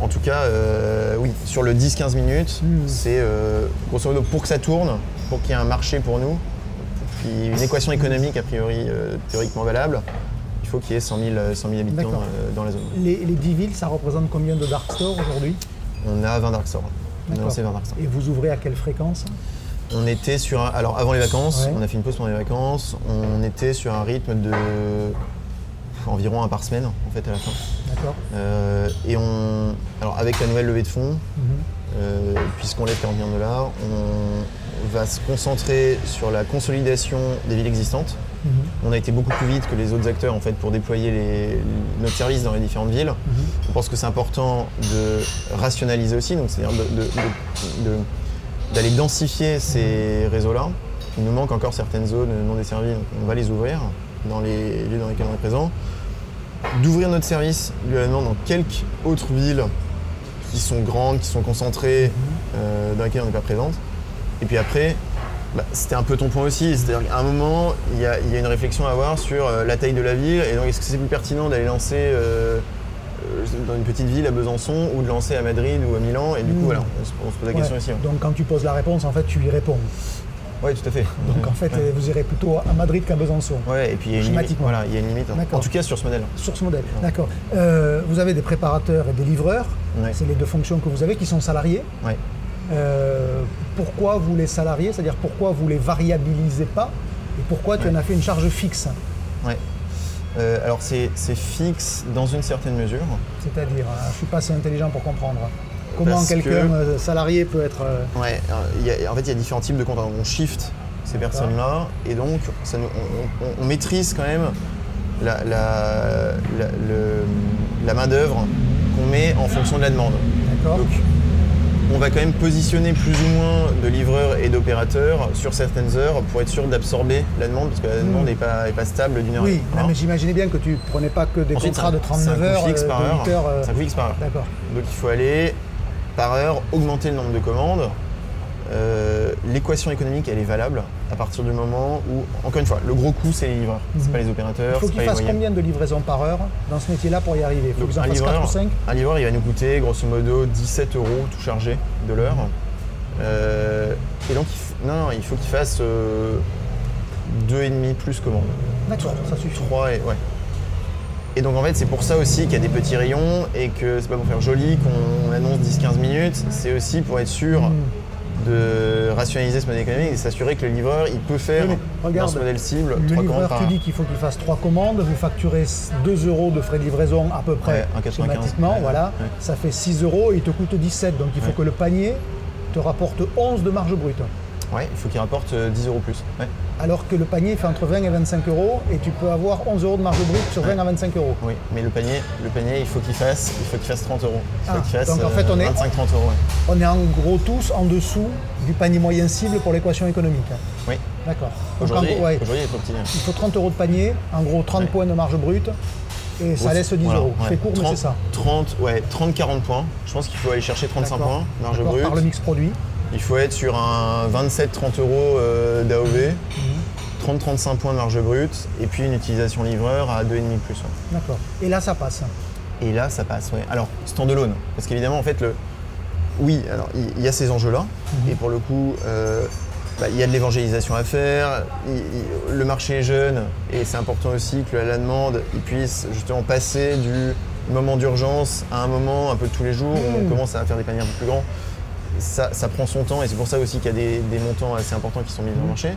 En tout cas, euh, oui, sur le 10-15 minutes, Mhm. c'est euh, grosso modo pour que ça tourne, pour qu'il y ait un marché pour nous, puis une équation économique a priori euh, théoriquement valable, il faut qu'il y ait 100 000, euh, 100 000 habitants dans la zone. Les, les 10 villes, ça représente combien de dark stores aujourd'hui? On a 20 dark stores. On a lancé 20 dark stores. Et vous ouvrez à quelle fréquence? On était sur un- alors avant les vacances, Ouais. on a fait une pause pendant les vacances, on était sur un rythme de environ un par semaine en fait à la fin. D'accord Euh, et on alors avec la nouvelle levée de fonds, Mhm. euh, puisqu'on lève 40 millions de dollars, on va se concentrer sur la consolidation des villes existantes. Mhm. On a été beaucoup plus vite que les autres acteurs en fait pour déployer les- notre service dans les différentes villes. Mhm. On pense que c'est important de rationaliser aussi, donc c'est-à-dire de, de- de- de d'aller densifier ces réseaux-là. Il nous manque encore certaines zones non desservies, donc on va les ouvrir dans les lieux dans lesquels on est présent. D'ouvrir notre service également dans quelques autres villes qui sont grandes, qui sont concentrées, euh, dans lesquelles on n'est pas présente. Et puis après, bah, c'était un peu ton point aussi, c'est-à-dire qu'à un moment, il y, a il y a une réflexion à avoir sur euh, la taille de la ville, et donc est-ce que c'est plus pertinent d'aller lancer euh, dans une petite ville à Besançon ou de lancer à Madrid ou à Milan, et du coup Mm. voilà, on se, on se pose la question Ouais. ici. hein. Donc quand tu poses la réponse, en fait, tu y réponds. Oui, tout à fait. Donc en fait, Ouais. vous irez plutôt à Madrid qu'à Besançon. Ouais, et puis il y a une limite. Voilà, il y a une limite. hein. En tout cas sur ce modèle. Sur ce modèle, d'accord. Euh, vous avez des préparateurs et des livreurs. Ouais. C'est les deux fonctions que vous avez qui sont salariés. Ouais. Euh, pourquoi vous les salariez? C'est-à-dire pourquoi vous les variabilisez pas? Et pourquoi tu en as fait une charge fixe? Ouais. Euh, alors c'est fixe dans une certaine mesure. C'est-à-dire, euh, je ne suis pas assez intelligent pour comprendre. Comment quelqu'un que- euh, salarié peut être... Ouais, il y a- en fait, il y a différents types de comptes. On shift ces personnes-là et donc ça nous- on, on- on maîtrise quand même la, la, la- le- la main-d'œuvre qu'on met en fonction de la demande. D'accord on va quand même positionner plus ou moins de livreurs et d'opérateurs sur certaines heures pour être sûr d'absorber la demande parce que la demande n'est pas, est pas stable d'une heure. à Oui, non, hein. mais j'imaginais bien que tu prenais pas que des Ensuite, contrats de c'est un- c'est un 39 coût heures, fixe euh, par heure. 8 heures. euh, par heure. D'accord. Donc il faut aller par heure augmenter le nombre de commandes. Euh, L'équation économique, elle est valable à partir du moment où, encore une fois, le gros coût, c'est les livreurs. C'est Mhm. pas les Il opérateurs, faut c'est qu'il pas les fasse moyens. combien de livraisons par heure dans ce métier-là pour y arriver? Il faut Donc, qu'ils en un fassent 4 livreur, ou 5 un livreur, il va nous coûter grosso modo 17 euros tout chargé de l'heure. Euh, et donc, il f- non, non, il faut qu'il fasse euh, deux et demi plus commandes. D'accord, ça suffit. 3 et ouais. Et donc en fait c'est pour ça aussi qu'il y a des petits rayons et que c'est pas pour faire joli qu'on annonce 10-15 minutes, c'est aussi pour être sûr Hmm. De rationaliser ce modèle économique et s'assurer que le livreur il peut faire Oui, mais regarde, dans ce modèle cible Le 3 commandes livreur heure. dit qu'il faut qu'il fasse 3 commandes, vous facturez 2 euros de frais de livraison à peu près, Ouais, 1,95. schématiquement, Ouais, voilà, ouais. ça fait 6 euros et il te coûte 17, donc il faut que le panier te rapporte 11 de marge brute. Ouais, il faut qu'il rapporte euh, 10 euros plus. Alors que le panier fait entre 20 et 25 euros et tu peux avoir 11 euros de marge brute sur 20 à 25 euros. Oui, mais le panier, le panier il faut qu'il fasse, il faut qu'il fasse 30 euros. Il faut Ah, fasse donc en fait, on est- 25-30 euros. ouais. On est en gros tous en dessous du panier moyen cible pour l'équation économique. Oui. D'accord. Aujourd'hui, ouais, il est trop petit. hein. il faut 30 euros de panier, en gros 30 Ouais. points de marge brute et ça laisse 10 voilà, euros. ouais. C'est court, mais 30, c'est ça. 30, ouais, 30-40 points. Je pense qu'il faut aller chercher 35 D'accord. points, marge D'accord, brute. Par le mix produit. Il faut être sur un 27-30 euros euh, d'AOV, Mhm. 30-35 points de marge brute, et puis une utilisation livreur à 2,5 plus. ouais. D'accord. Et là, ça passe. Et là, ça passe, ouais. Alors, standalone, parce qu'évidemment, en fait, le... oui, alors, il y, a ces enjeux-là, et pour le coup, euh, bah, il y a de l'évangélisation à faire, il- il- le marché est jeune, et c'est important aussi que la demande, il puisse justement passer du moment d'urgence à un moment un peu de tous les jours, où on Mm. commence à faire des paniers un peu plus grands. Ça, ça prend son temps, et c'est pour ça aussi qu'il y a des, des montants assez importants qui sont mis dans le marché.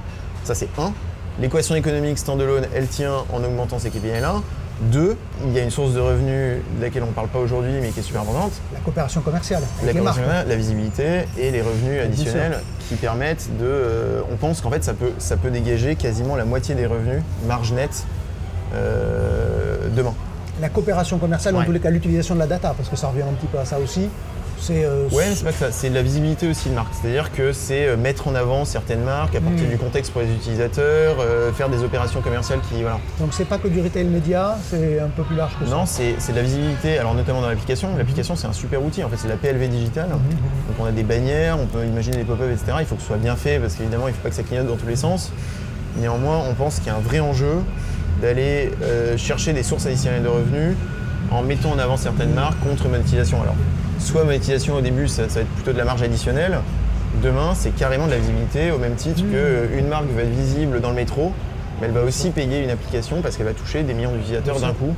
Ça, c'est un. L'équation économique standalone, elle tient en augmentant ces KPI-là. Deux, il y a une source de revenus de laquelle on ne parle pas aujourd'hui, mais qui est super importante, La coopération commerciale la, les marques. la visibilité et les revenus additionnels qui permettent de. euh, on pense qu'en fait, ça peut, ça peut dégager quasiment la moitié des revenus, marge nette, euh, demain. La coopération commerciale, en tous les cas, l'utilisation de la data, parce que ça revient un petit peu à ça aussi. C'est euh, Ouais, c'est pas que ça, c'est de la visibilité aussi de marque. C'est-à-dire que c'est euh, mettre en avant certaines marques, apporter Mm. du contexte pour les utilisateurs, euh, faire des opérations commerciales qui. Voilà. donc c'est pas que du retail média, c'est un peu plus large que ça. Non, c'est c'est de la visibilité, alors notamment dans l'application. L'application, c'est un super outil, en fait, c'est la PLV digitale. Donc on a des bannières, on peut imaginer des pop-up, etc. Il faut que ce soit bien fait parce qu'évidemment, il ne faut pas que ça clignote dans tous les sens. Néanmoins, on pense qu'il y a un vrai enjeu d'aller euh, chercher des sources additionnelles de revenus en mettant en avant certaines marques contre monétisation. Alors, soit monétisation au début, ça, ça va être plutôt de la marge additionnelle. Demain, c'est carrément de la visibilité au même titre qu'une marque va être visible dans le métro, mais elle va aussi payer une application parce qu'elle va toucher des millions d'utilisateurs d'un coup.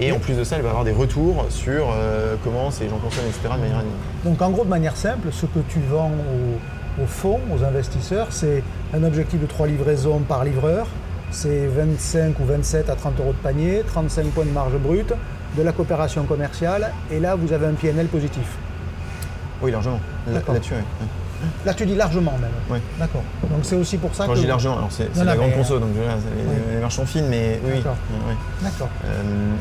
Et en plus de ça, elle va avoir des retours sur euh, comment ces gens consomment, etc. de manière. Donc en gros, de manière simple, ce que tu vends aux, aux fonds, aux investisseurs, c'est un objectif de 3 livraisons par livreur, c'est 25 ou 27 à 30 euros de panier, 35 points de marge brute, de la coopération commerciale, et là vous avez un PNL positif. Oui, largement. Là-. Là-dessus, tu dis largement même. Ouais. D'accord. Donc c'est aussi pour ça Quand que... je dis largement, alors c'est la grande conso, donc les, oui. les marches sont fines, mais oui. oui. D'accord. Euh,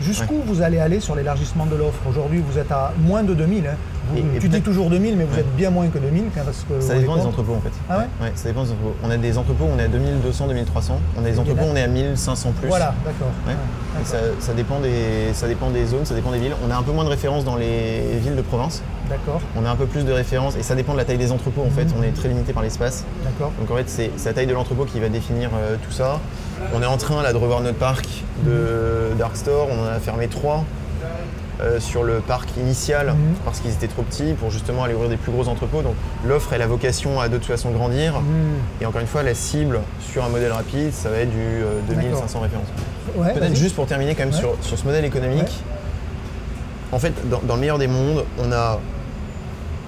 Jusqu'où vous allez aller sur l'élargissement de l'offre? Aujourd'hui, vous êtes à moins de 2000. hein. Et- et tu dis toujours 2000, mais vous Ouais. êtes bien moins que 2000. quand- Parce que Ça dépend des entrepôts en fait. Ah ouais Ouais, ça dépend des entrepôts. On a des entrepôts où on est à 2200, 2300. On a des entrepôts on est à 1500 plus. Voilà, d'accord. Ouais. Et ça, ça dépend des, ça dépend des zones, ça dépend des villes. On a un peu moins de références dans les villes de province. D'accord, On a un peu plus de références et ça dépend de la taille des entrepôts en fait. Mhm. On est très limité par l'espace. d'accord. Donc en fait, c'est c'est la taille de l'entrepôt qui va définir euh, tout ça. On est en train là de revoir notre parc de Dark Store. On en a fermé trois euh, sur le parc initial Mhm. parce qu'ils étaient trop petits pour justement aller ouvrir des plus gros entrepôts. Donc l'offre et la vocation à de toute façon grandir. Hmm. Et encore une fois, la cible sur un modèle rapide, ça va être du euh, 2500 références. Ouais, Peut-être juste pour terminer quand même Ouais. sur, sur ce modèle économique. En fait, dans, dans le meilleur des mondes, on a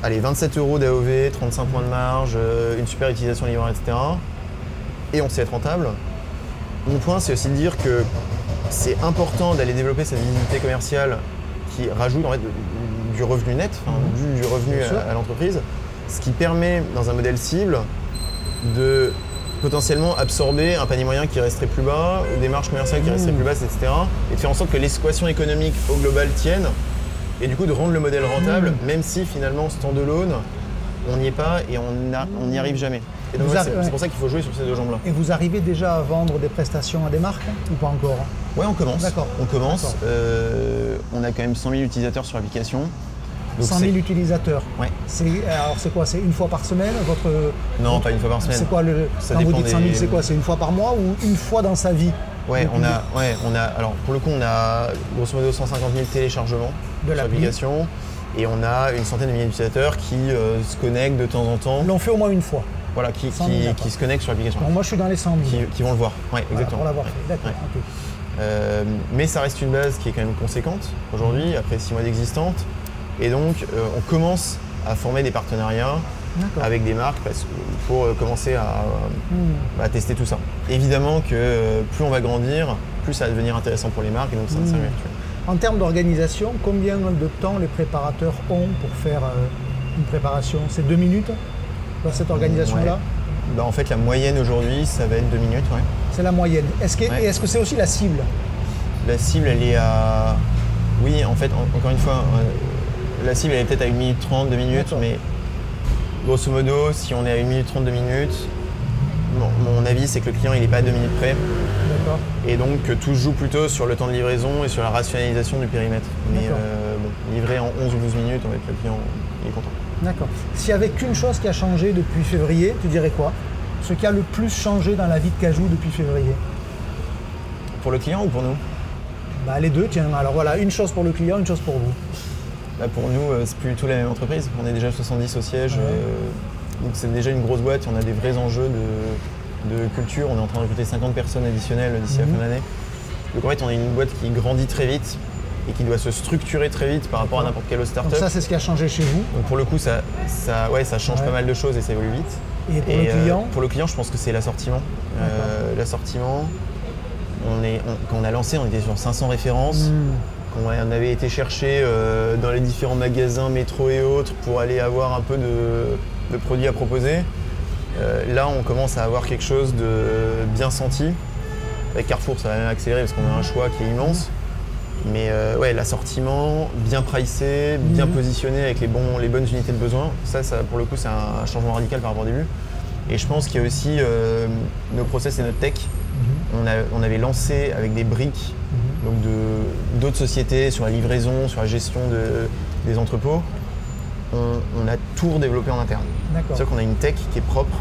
allez, 27 euros d'AOV, 35 points de marge, euh, une super utilisation libre, etc. Et on sait être rentable. Mon point, c'est aussi de dire que c'est important d'aller développer cette visibilité commerciale qui rajoute en fait, du revenu net, enfin, du, du revenu à, à l'entreprise, ce qui permet dans un modèle cible de potentiellement absorber un panier moyen qui resterait plus bas, ou des marges commerciales qui resteraient plus basses, etc. Et de faire en sorte que l'équation économique au global tienne, et du coup de rendre le modèle rentable, même si finalement standalone, on n'y est pas et on n'y arrive jamais. Et donc c'est ouais. pour ça qu'il faut jouer sur ces deux jambes-là. Et vous arrivez déjà à vendre des prestations à des marques hein, ou pas encore Ouais, on commence. D'accord. On commence. Euh, on a quand même 100 000 utilisateurs sur l'application. Donc 100 000 c'est- utilisateurs. Ouais. Alors c'est quoi? C'est une fois par semaine votre, Non, pas une fois par semaine. C'est quoi le. Ça quand vous dites 100 000, des- c'est quoi? C'est une fois par mois ou une fois dans sa vie? Ouais, on a, ouais, on a. Alors pour le coup, on a grosso modo 150 000 téléchargements De l'application et on a une centaine de milliers d'utilisateurs qui euh, se connectent de temps en temps. L'on fait au moins une fois. Voilà, qui, 100 000, qui, se connectent sur l'application. Moi je suis dans les 100 000. Qui, qui vont le voir. Ouais, Voilà, exactement. pour l'avoir fait. D'accord. Ouais. Euh, mais ça reste une base qui est quand même conséquente aujourd'hui, après 6 mois d'existence. Et donc, euh, on commence à former des partenariats avec des marques pour euh, commencer à, Hmm. à tester tout ça. Évidemment que plus on va grandir, plus ça va devenir intéressant pour les marques et donc ça Mm. vois. En termes d'organisation, combien de temps les préparateurs ont pour faire une préparation? C'est deux minutes? Dans cette organisation-là Ouais. Bah, en fait, la moyenne aujourd'hui, ça va être 2 minutes. Ouais. C'est la moyenne. Est-ce que, Ouais. c'est aussi la cible La cible, elle est à. Oui, en fait, en- encore une fois, euh, la cible, elle est peut-être à 1 minute 30, 2 minutes, mais grosso modo, si on est à 1 minute 30, 2 minutes, mon, mon avis, c'est que le client, il n'est pas à 2 minutes près. D'accord. Et donc, que tout se joue plutôt sur le temps de livraison et sur la rationalisation du périmètre. Mais euh, bon, livré en 11 ou 12 minutes, en fait, le client, il est content. D'accord. S'il y avait qu'une chose qui a changé depuis février, tu dirais quoi? Ce qui a le plus changé dans la vie de Cajou depuis février? Pour le client ou pour nous? Bah, Les deux, tiens. Alors voilà, une chose pour le client, une chose pour vous. Bah, Pour nous, euh, c'est plus du tout la même entreprise. On est déjà 70 au siège. Ouais. euh, donc c'est déjà une grosse boîte. On a des vrais enjeux de, de culture. On est en train de recruter 50 personnes additionnelles d'ici Mhm. la fin d'année. Donc en fait, on est une boîte qui grandit très vite et qui doit se structurer très vite par rapport à n'importe quelle autre Donc startup. ça, c'est ce qui a changé chez vous. Donc pour le coup, ça, ça, ouais, ça change Ouais. pas mal de choses et ça évolue vite. Et pour Et, le euh, client Pour le client, je pense que c'est l'assortiment. Euh, l'assortiment, on est, on- quand on a lancé, on était sur 500 références. Hmm. Quand on avait été chercher euh, dans les différents magasins, métro et autres, pour aller avoir un peu de, de produits à proposer. Là, on commence à avoir quelque chose de bien senti. Avec Carrefour, ça va même accélérer parce qu'on a un choix qui est immense. Mais euh, ouais, l'assortiment, bien pricé, bien Mhm. positionné avec les, bons, les bonnes unités de besoin, ça, ça pour le coup, c'est un changement radical par rapport au début. Et je pense qu'il y a aussi euh, nos process et notre tech. Mhm. On, a- on avait lancé avec des briques donc de- d'autres sociétés sur la livraison, sur la gestion de- des entrepôts. On, on a tout redéveloppé en interne. C'est-à-dire qu'on a une tech qui est propre.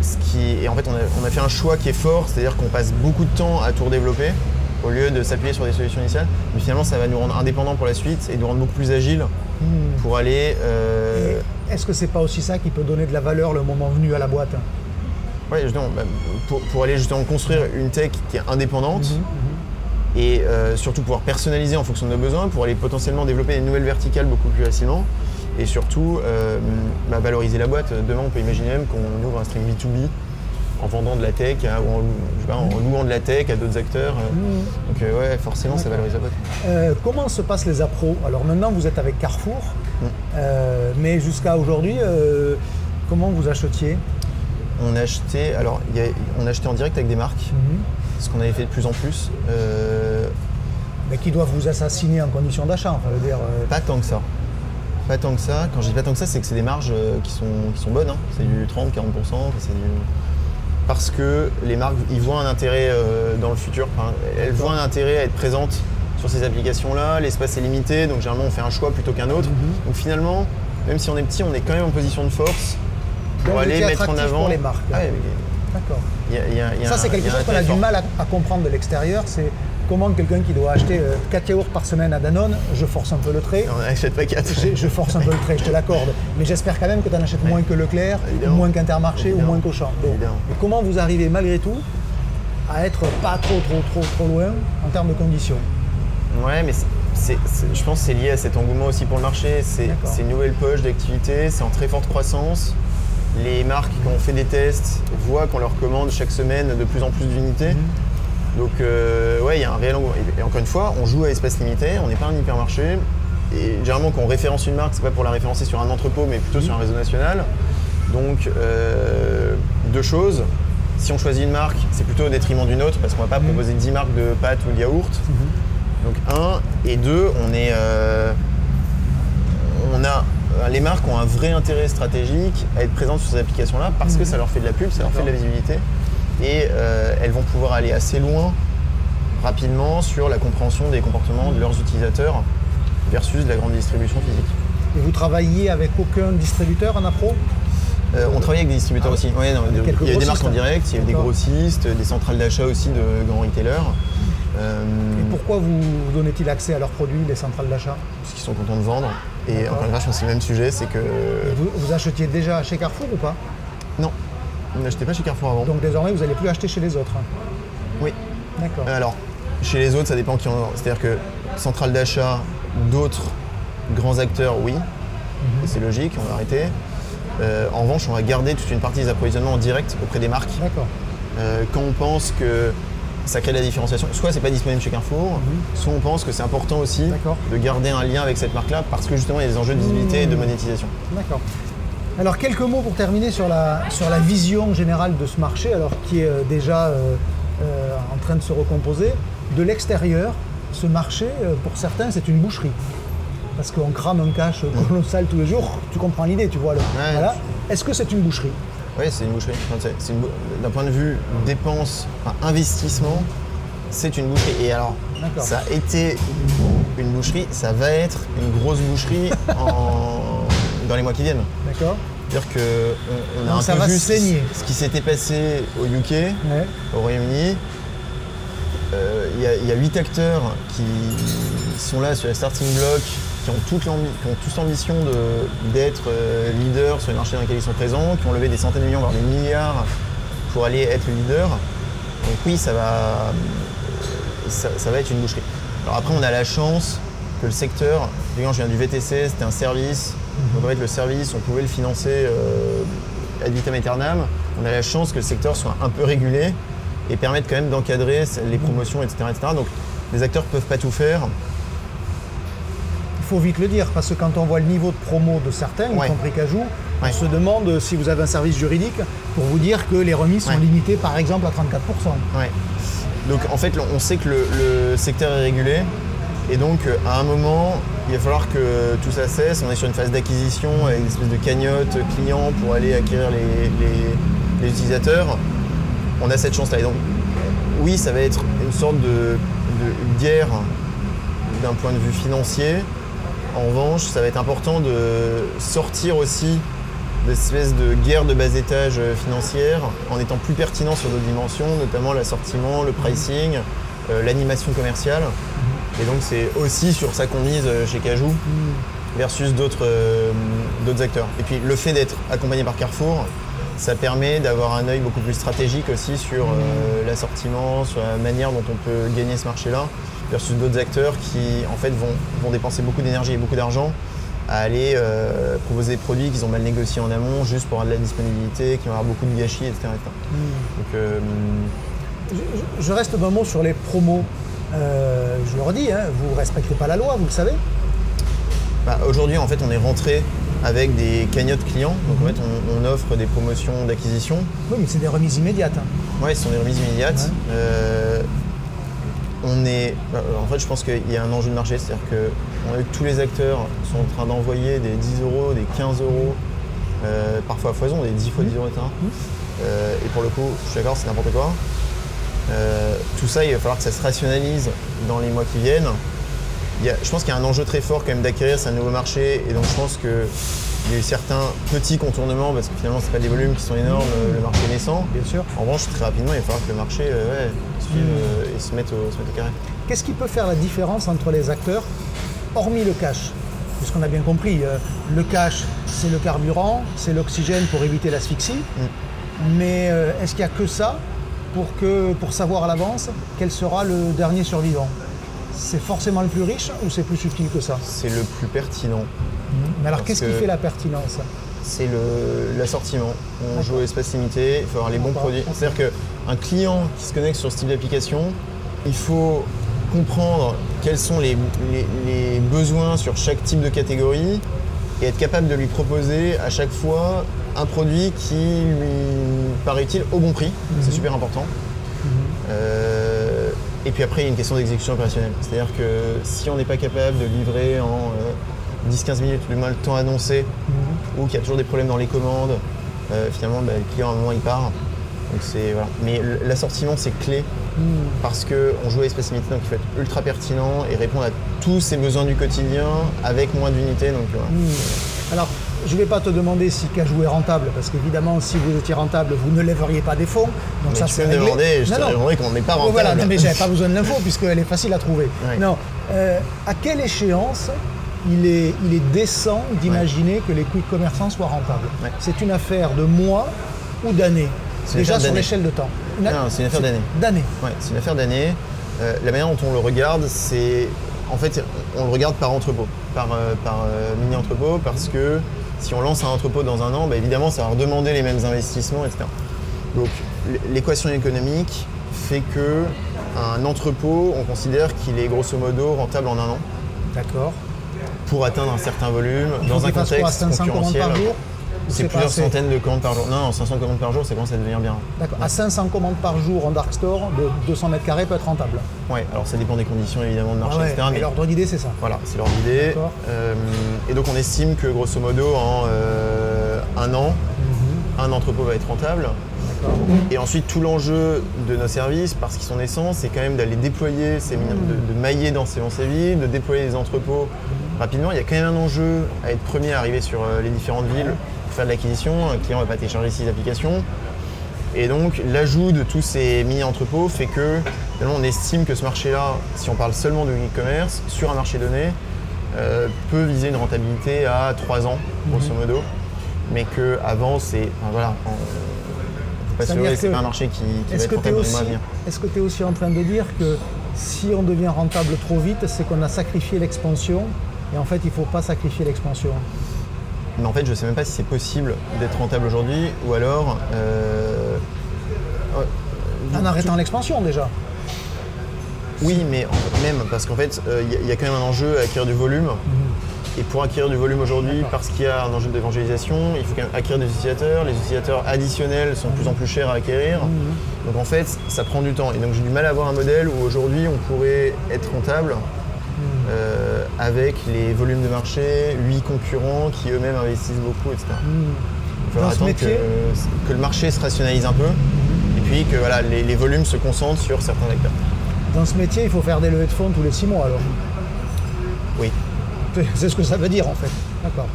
Ce qui, et en fait, on a, on a fait un choix qui est fort, c'est-à-dire qu'on passe beaucoup de temps à tout redévelopper au lieu de s'appuyer sur des solutions initiales. Mais finalement, ça va nous rendre indépendants pour la suite et nous rendre beaucoup plus agiles Hmm. pour aller. euh, Est-ce que c'est pas aussi ça qui peut donner de la valeur le moment venu à la boîte? Ouais, justement, bah, pour, pour aller justement construire une tech qui est indépendante. et euh, surtout pouvoir personnaliser en fonction de nos besoins pour aller potentiellement développer des nouvelles verticales beaucoup plus facilement et surtout euh, bah, valoriser la boîte. Demain, on peut imaginer même qu'on ouvre un stream B2B en vendant de la tech à- ou en, je sais pas, en louant de la tech à d'autres acteurs. euh. Donc euh, ouais, forcément, ça valorise la boîte. Euh, comment se passent les appros? Alors maintenant, vous êtes avec Carrefour, Mm. euh, mais jusqu'à aujourd'hui, euh, comment vous achetiez? On a acheté, alors y a- on a acheté en direct avec des marques, ce qu'on avait fait de plus en plus. Mais qui doivent vous assassiner en condition d'achat, enfin, je veux dire. pas tant que ça. Pas tant que ça. Quand je dis pas tant que ça, c'est que c'est des marges qui sont, qui sont bonnes. hein. C'est du 30-40%. c'est du- Parce que les marques, ils voient un intérêt euh, dans le futur. Enfin, elles voient un intérêt à être présentes sur ces applications-là. L'espace est limité, donc généralement on fait un choix plutôt qu'un autre. Mhm. Donc finalement, même si on est petit, on est quand même en position de force pour Donc, aller mettre en avant. pour les marques. Ah ouais, D'accord. Ça, c'est quelque chose qu'on a du mal à, à comprendre de l'extérieur. C'est comment quelqu'un qui doit acheter 4 yaourts par semaine à Danone, je force un peu le trait. On n'achète pas 4. J'ai- Je force un peu le trait, je te l'accorde. Mais j'espère quand même que tu en achètes moins que Leclerc, ou moins qu'Intermarché, ou moins qu'Auchan. Et comment vous arrivez malgré tout à être pas trop, trop, trop, trop loin en termes de conditions? Ouais, mais je pense que c'est lié à cet engouement aussi pour le marché. C'est une nouvelle poche d'activité, c'est en très forte croissance. Les marques qui ont fait des tests voient qu'on leur commande chaque semaine de plus en plus d'unités. Mhm. Donc, euh, ouais, il y a un réel engouement. Et, encore une fois, on joue à espace limité, on n'est pas un hypermarché. Et généralement, quand on référence une marque, c'est pas pour la référencer sur un entrepôt, mais plutôt sur un réseau national. Donc, euh, deux choses. Si on choisit une marque, c'est plutôt au détriment d'une autre, parce qu'on va pas proposer 10 marques de pâtes ou de yaourts. Donc un et deux, on est, euh, on a les marques ont un vrai intérêt stratégique à être présentes sur ces applications-là parce que ça leur fait de la pub, ça leur fait de la visibilité et euh, elles vont pouvoir aller assez loin rapidement sur la compréhension des comportements de leurs utilisateurs versus de la grande distribution physique. Et vous travaillez avec aucun distributeur en appro? Euh, on travaille avec des distributeurs Ah, aussi. Ouais, non, avec de- quelques il y avait des marques en direct, il y avait des grossistes, des centrales d'achat aussi de grands retailers. Euh, Et pourquoi vous donnez-il accès à leurs produits, les centrales d'achat? Parce qu'ils sont contents de vendre. Et encore une fois, je pense que c'est le même sujet, c'est que vous, vous achetiez déjà chez Carrefour ou pas? Non, on n'achetait pas chez Carrefour avant. Donc désormais, vous n'allez plus acheter chez les autres. Oui. D'accord. Alors, chez les autres, ça dépend qui en C'est-à-dire que centrale d'achat, d'autres grands acteurs, oui. Et c'est logique, on va arrêter. Euh, en revanche, on va garder toute une partie des approvisionnements en direct auprès des marques. D'accord. Euh, quand on pense que ça crée de la différenciation, soit c'est pas disponible chez Carrefour, soit on pense que c'est important aussi de garder un lien avec cette marque-là parce que justement il y a des enjeux de visibilité et de monétisation. D'accord. Alors quelques mots pour terminer sur la, sur la vision générale de ce marché, alors qui est euh, déjà euh, euh, en train de se recomposer. De l'extérieur, ce marché, pour certains, c'est une boucherie. Parce qu'on crame un cash colossal tous les jours, tu comprends l'idée, tu vois. Le, Ouais. voilà. Est-ce que c'est une boucherie? Oui, c'est une boucherie. Bou- D'un point de vue dépenses, enfin, investissement, c'est une boucherie. Et alors, ça a été une boucherie, ça va être une grosse boucherie en- dans les mois qui viennent. D'accord C'est-à-dire qu'on on a Donc un ça peu va vu saigner. ce qui s'était passé au UK, Ouais. au Royaume-Uni. Euh, Il y a- il y, a huit acteurs qui sont là sur la starting block, qui ont, toute qui ont tous l'ambition de- d'être euh, leaders sur les marchés dans lesquels ils sont présents, qui ont levé des centaines de millions, voire des milliards pour aller être leader. Donc oui, ça va, ça, ça va être une boucherie. Alors après, on a la chance que le secteur, je viens du VTC, c'était un service. Donc en fait, le service, on pouvait le financer euh, ad vitam aeternam. On a la chance que le secteur soit un peu régulé et permette quand même d'encadrer les promotions, etc., etc. Donc les acteurs peuvent pas tout faire. Il faut vite le dire, parce que quand on voit le niveau de promo de certains, y compris Cajou, on Ouais. se demande si vous avez un service juridique pour vous dire que les remises sont limitées par exemple à 34%. Ouais. Donc en fait, on sait que le, le secteur est régulé. Et donc euh, à un moment, il va falloir que tout ça cesse. On est sur une phase d'acquisition avec une espèce de cagnotte client pour aller acquérir les, utilisateurs. On a cette chance-là. Et donc oui, ça va être une sorte de, de guerre d'un point de vue financier. En revanche, ça va être important de sortir aussi de cette espèce de guerre de bas étage euh, financière en étant plus pertinent sur d'autres dimensions, notamment l'assortiment, le pricing, euh, l'animation commerciale. Et donc c'est aussi sur ça qu'on mise euh, chez Cajou versus d'autres euh, d'autres acteurs. Et puis le fait d'être accompagné par Carrefour, ça permet d'avoir un œil beaucoup plus stratégique aussi sur euh, l'assortiment, sur la manière dont on peut gagner ce marché-là, versus d'autres acteurs qui en fait vont, vont dépenser beaucoup d'énergie et beaucoup d'argent à aller euh, proposer des produits qu'ils ont mal négociés en amont juste pour avoir de la disponibilité, qui vont avoir beaucoup de gâchis, etc. etc. Donc euh, Je, je- reste d'un mot sur les promos. Euh, je le redis, hein, vous ne respectez pas la loi, vous le savez. Bah, Aujourd'hui, en fait, on est rentré avec des cagnottes clients. Donc, en fait, on, on offre des promotions d'acquisition. Oui, mais c'est des remises immédiates. hein. Ouais, ce sont des remises immédiates. Ouais. Euh, on est. euh, En fait, je pense qu'il y a un enjeu de marché, c'est-à-dire que on a tous les acteurs sont en train d'envoyer des 10 euros, des 15 euros, euh, parfois à foison, des 10 fois 10 euros, etc. Euh, et pour le coup, je suis d'accord, c'est n'importe quoi. Euh, tout ça, il va falloir que ça se rationalise dans les mois qui viennent. Il y a- je pense qu'il y a un enjeu très fort quand même d'acquérir, c'est un nouveau marché, et donc je pense qu'il y a eu certains petits contournements, parce que finalement, c'est pas des volumes qui sont énormes, euh, le marché naissant. Bien sûr. En revanche, très rapidement, il va falloir que le marché euh, ouais, suive euh, et se mette, au, se mette au carré. Qu'est-ce qui peut faire la différence entre les acteurs, hormis le cash? Puisqu'on a bien compris, euh, le cash, c'est le carburant, c'est l'oxygène pour éviter l'asphyxie. Mais euh, est-ce qu'il n'y a que ça? Pour, que, pour savoir à l'avance quel sera le dernier survivant C'est forcément le plus riche ou c'est plus subtil que ça C'est le plus pertinent. Mais alors qu'est-ce qui fait la pertinence C'est l'assortiment. On joue à espace limité, il faut avoir les bons produits. C'est-à-dire qu'un client qui se connecte sur ce type d'application, il faut comprendre quels sont les, les- les besoins sur chaque type de catégorie et être capable de lui proposer à chaque fois un produit qui lui paraît utile au bon prix. C'est super important. Euh, et puis après, il y a une question d'exécution opérationnelle. C'est-à-dire que si on n'est pas capable de livrer en euh, 10-15 minutes, du moins le temps annoncé, ou qu'il y a toujours des problèmes dans les commandes, euh, finalement, bah, le client, à un moment, il part. Donc c'est voilà. Mais l'assortiment, c'est clé parce qu'on joue à espace limité, donc il faut être ultra pertinent et répondre à tous ses besoins du quotidien avec moins d'unités. Donc voilà. Alors, je ne vais pas te demander si Cajou est rentable, parce qu'évidemment, si vous étiez rentable, vous ne lèveriez pas des fonds. Donc Mais ça, c'est réglé. demander, je Non, te non. qu'on n'est pas rentable. Voilà, non, mais j'avais pas besoin de l'info puisqu'elle est facile à trouver. Ouais. Non, euh, à quelle échéance il est, il est décent d'imaginer que les quick commerçants soient rentables? Ouais. C'est une affaire de mois ou d'années? Déjà sur l'échelle de temps. Non, c'est une affaire d'années. D'années. Ouais, c'est une affaire d'année. Euh, la manière dont on le regarde, c'est. En fait, on le regarde par entrepôt, par, euh, par euh, mini-entrepôt, parce que si on lance un entrepôt dans un an, bah, évidemment, ça va redemander les mêmes investissements, etc. Donc, l'équation économique fait que un entrepôt, on considère qu'il est grosso modo rentable en un an D'accord. pour atteindre un certain volume dans un contexte 500 commandes concurrentiel. par jour? Ou C'est plusieurs assez centaines de commandes par jour. Non, non, 500 commandes par jour, ça commence à devenir bien. D'accord. À 500 commandes par jour en dark store, de 200 mètres carrés peut être rentable. Ouais, alors ça dépend des conditions évidemment de marché, Ah ouais, etc. et mais- l'ordre d'idée, c'est ça. Voilà, c'est leur idée. D'accord. Euh, et donc on estime que grosso modo en euh, un an, un entrepôt va être rentable. Et ensuite tout l'enjeu de nos services, parce qu'ils sont naissants, c'est quand même d'aller déployer ces mini- de, de mailler dans ces, dans ces villes, de déployer les entrepôts rapidement. Il y a quand même un enjeu à être premier à arriver sur euh, les différentes villes pour faire de l'acquisition. Un client ne va pas télécharger six applications. Et donc l'ajout de tous ces mini-entrepôts fait que finalement, on estime que ce marché-là, si on parle seulement de e-commerce, sur un marché donné, euh, peut viser une rentabilité à 3 ans, grosso modo. Mais qu'avant, c'est. enfin, voilà, on ne peut pas se leurrer, c'est pas un marché qui, qui va Est-ce être que es, aussi, à venir. est-ce que tu es aussi en train de dire que si on devient rentable trop vite, c'est qu'on a sacrifié l'expansion et en fait il ne faut pas sacrifier l'expansion? Mais en fait, je ne sais même pas si c'est possible d'être rentable aujourd'hui ou alors. euh, euh, En arrêtant l'expansion déjà. Oui, mais en- même parce qu'en fait, euh, il y, a- il y a quand même un enjeu à acquérir du volume. Et pour acquérir du volume aujourd'hui, parce qu'il y a un enjeu d'évangélisation, il faut quand même acquérir des utilisateurs. Les utilisateurs additionnels sont de plus en plus chers à acquérir. Donc en fait, ça prend du temps. Et donc j'ai du mal à avoir un modèle où aujourd'hui on pourrait être rentable euh, avec les volumes de marché, 8 concurrents qui eux-mêmes investissent beaucoup, etc. Il faudra Dans attendre métier- que, que le marché se rationalise un peu et puis que voilà, les, les volumes se concentrent sur certains acteurs. Dans ce métier, il faut faire des levées de fonds tous les six mois alors. Oui. C'est ce que ça veut dire en fait. D'accord.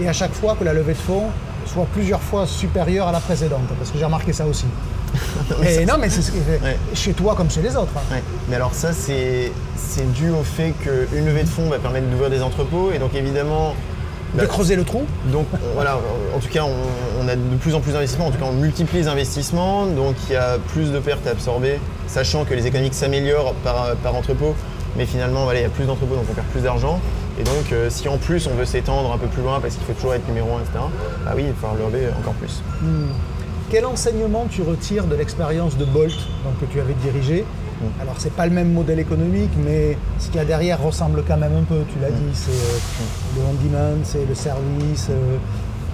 Et à chaque fois que la levée de fonds soit plusieurs fois supérieure à la précédente, parce que j'ai remarqué ça aussi. Et non, mais c'est ce Ouais. chez toi comme chez les autres. hein. Ouais. Mais alors ça, c'est dû au fait qu'une levée de fonds va permettre d'ouvrir des entrepôts et donc évidemment... De bah, creuser le trou. donc on- voilà, en tout cas, on, on a de plus en plus d'investissements, en tout cas on multiplie les investissements, donc il y a plus de pertes à absorber, sachant que les économiques s'améliorent par, par entrepôt, mais finalement voilà, il y a plus d'entrepôts, donc on perd plus d'argent. Et donc euh, si en plus on veut s'étendre un peu plus loin parce qu'il faut toujours être numéro 1, etc., bah oui, il va falloir lever encore plus. Quel enseignement tu retires de l'expérience de Bolt donc, que tu avais dirigé? Mm. Alors c'est pas le même modèle économique, mais ce qu'il y a derrière ressemble quand même un peu. Tu l'as Mm. dit, c'est euh, le on-demand, c'est le service. euh.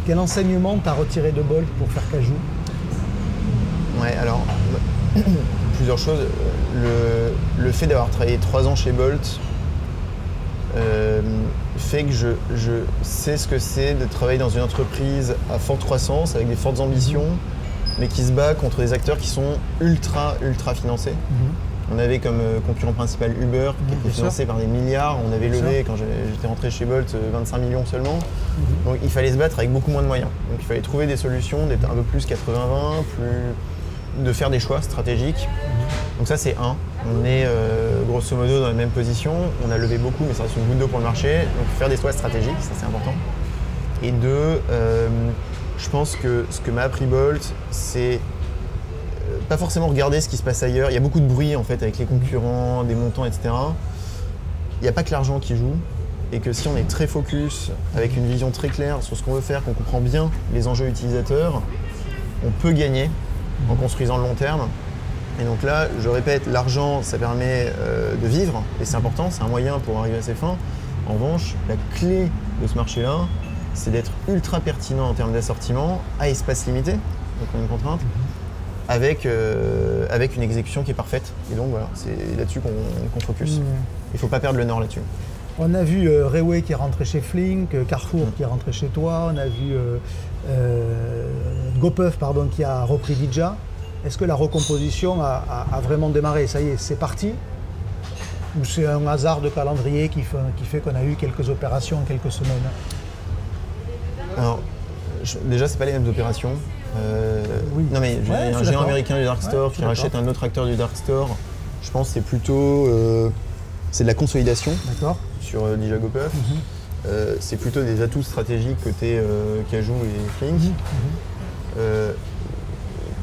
Quel enseignement t'as retiré de Bolt pour faire Cajou? Ouais, alors plusieurs choses. Le, le fait d'avoir travaillé trois ans chez Bolt euh, fait que je, je sais ce que c'est de travailler dans une entreprise à forte croissance, avec des fortes ambitions, mais qui se bat contre des acteurs qui sont ultra, ultra financés. On avait comme euh, concurrent principal Uber, qui Mhm, était financé par des milliards. On avait Bien levé, quand j'étais rentré chez Bolt, euh, 25 millions seulement. Mhm. Donc il fallait se battre avec beaucoup moins de moyens. Donc il fallait trouver des solutions, d'être un peu plus 80-20, plus... de faire des choix stratégiques. Donc ça c'est un. On est euh, grosso modo dans la même position. On a levé beaucoup, mais ça reste une goutte d'eau pour le marché. Donc faire des choix stratégiques, ça c'est important. Et deux, euh, je pense que ce que m'a appris Bolt, c'est euh, pas forcément regarder ce qui se passe ailleurs. Il y a beaucoup de bruit en fait avec les concurrents, des montants, etc. Il n'y a pas que l'argent qui joue. Et que si on est très focus, avec une vision très claire sur ce qu'on veut faire, qu'on comprend bien les enjeux utilisateurs, on peut gagner en construisant le long terme. Et donc là, je répète, l'argent, ça permet euh, de vivre, et c'est important, c'est un moyen pour arriver à ses fins. En revanche, la clé de ce marché-là, c'est d'être ultra pertinent en termes d'assortiment, à espace limité, donc on a une contrainte, avec, euh, avec une exécution qui est parfaite. Et donc voilà, c'est là-dessus qu'on focus. Mhm. Il ne faut pas perdre le nord là-dessus. On a vu euh, Railway qui est rentré chez Flink, euh, Carrefour Mm. qui est rentré chez toi, on a vu euh, euh, GoPuff pardon, qui a repris Dija. Est-ce que la recomposition a, a- a vraiment démarré? Ça y est, c'est parti? Ou c'est un hasard de calendrier qui fait, qui fait qu'on a eu quelques opérations en quelques semaines? Alors, je- déjà, c'est pas les mêmes opérations. Euh, Oui. Non mais j'ai Ouais, un géant américain du Dark Store qui rachète un autre acteur du Dark Store. Je pense que c'est plutôt euh, c'est de la consolidation sur euh, GoPuff. Mhm. Euh, c'est plutôt des atouts stratégiques côté Cajou et Flink. Mhm. Euh,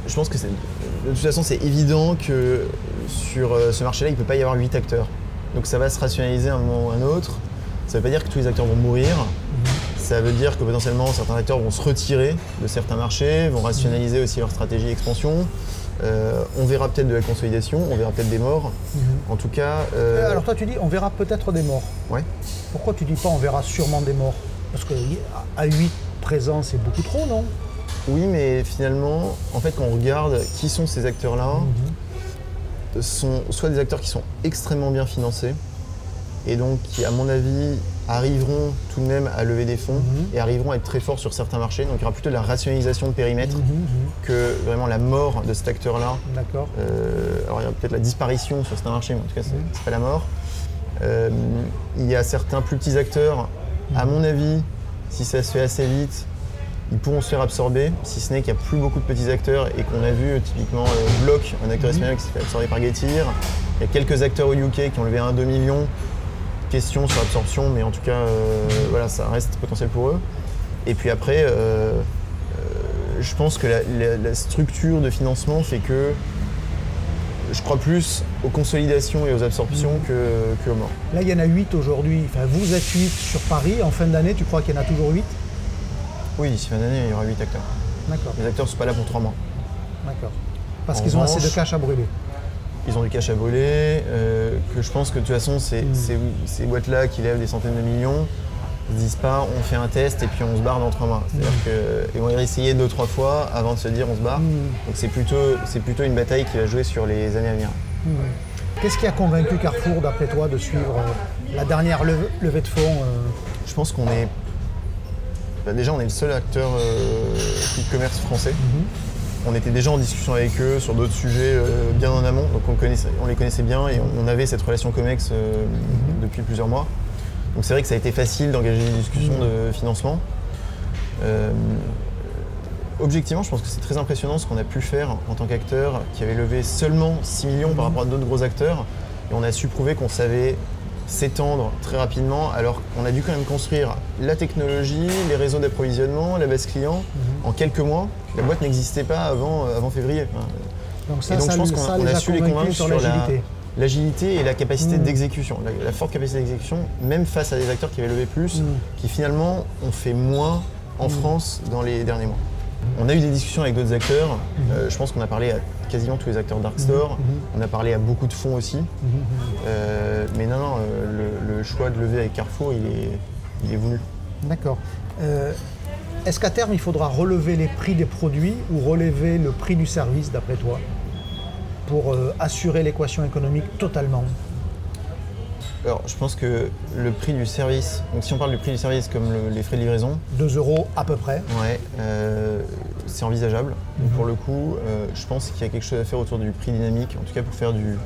je pense que c'est de toute façon c'est évident que sur ce marché-là il ne peut pas y avoir 8 acteurs. Donc ça va se rationaliser à un moment ou à un autre. Ça ne veut pas dire que tous les acteurs vont mourir. Ça veut dire que potentiellement certains acteurs vont se retirer de certains marchés, vont rationaliser aussi leur stratégie d'expansion. Euh, on verra peut-être de la consolidation, on verra peut-être des morts. En tout cas, euh, Euh, Alors toi tu dis on verra peut-être des morts. ouais. Pourquoi tu dis pas on verra sûrement des morts? Parce que à 8 présents c'est beaucoup trop non? Oui, mais finalement, en fait, quand on regarde qui sont ces acteurs-là, sont soit des acteurs qui sont extrêmement bien financés et donc qui, à mon avis, arriveront tout de même à lever des fonds Mhm. et arriveront à être très forts sur certains marchés. Donc il y aura plutôt de la rationalisation de périmètre Mhm, mhm. que vraiment la mort de cet acteur-là. D'accord. Euh, alors il y a peut-être la disparition sur certains marchés, mais en tout cas, c'est pas la mort. Euh, il y a certains plus petits acteurs, à mon avis, si ça se fait assez vite, ils pourront se faire absorber, si ce n'est qu'il n'y a plus beaucoup de petits acteurs et qu'on a vu euh, typiquement euh, Block, un acteur espagnol qui s'est fait absorber par Getir. Il y a quelques acteurs au UK qui ont levé 1-2 millions. Sur l'absorption, mais en tout cas, euh, voilà, ça reste potentiel pour eux. Et puis après, euh, euh, je pense que la, la- la structure de financement fait que je crois plus aux consolidations et aux absorptions que, que aux morts. Là, il y en a 8 aujourd'hui. Enfin, vous êtes 8 sur Paris. En fin d'année, tu crois qu'il y en a toujours 8 Oui, d'ici fin d'année, il y aura 8 acteurs. D'accord, Les acteurs ne sont pas là pour 3 mois. d'accord. Parce qu'ils ont assez de cash à brûler. Ils ont du cash à brûler, euh, que je pense que de toute façon, ces, Mm. ces- ces boîtes-là qui lèvent des centaines de millions, ils se disent pas on fait un test et puis on se barre dans 3 mois. C'est-à-dire qu'ils vont y essayer 2-3 fois avant de se dire on se barre. Mm. Donc c'est plutôt, c'est plutôt une bataille qui va jouer sur les années à venir. Hmm. Qu'est-ce qui a convaincu Carrefour, d'après toi, de suivre euh, la dernière levée de fonds euh, Je pense qu'on est. bah, déjà, on est le seul acteur euh, quick commerce français. On était déjà en discussion avec eux sur d'autres sujets euh, bien en amont, donc on, connaissait- on les connaissait bien et on, on avait cette relation COMEX euh, depuis plusieurs mois. Donc c'est vrai que ça a été facile d'engager des discussions de financement. Euh, objectivement, je pense que c'est très impressionnant ce qu'on a pu faire en tant qu'acteur qui avait levé seulement 6 millions par rapport à d'autres gros acteurs. Et on a su prouver qu'on savait s'étendre très rapidement alors qu'on a dû quand même construire la technologie, les réseaux d'approvisionnement, la base client en quelques mois. La boîte n'existait pas avant, euh, avant février. Enfin, Donc ça, et donc ça, je pense qu'on a a su les convaincre sur sur la- l'agilité. l'agilité et la capacité Mm. d'exécution, la, la forte capacité d'exécution, même face à des acteurs qui avaient levé plus, Mm. qui finalement ont fait moins en France dans les derniers mois. On a eu des discussions avec d'autres acteurs. Euh, je pense qu'on a parlé à quasiment tous les acteurs Dark Store. On a parlé à beaucoup de fonds aussi. Euh, mais non, non, euh, le, le choix de lever avec Carrefour, il est, il est voulu. D'accord. Euh, Est-ce qu'à terme, il faudra relever les prix des produits ou relever le prix du service, d'après toi pour euh, assurer l'équation économique totalement? Alors, je pense que le prix du service, donc si on parle du prix du service comme le- les frais de livraison, 2 euros à peu près. ouais, euh, c'est envisageable. Donc, pour le coup, euh, je pense qu'il y a quelque chose à faire autour du prix dynamique, en tout cas pour faire du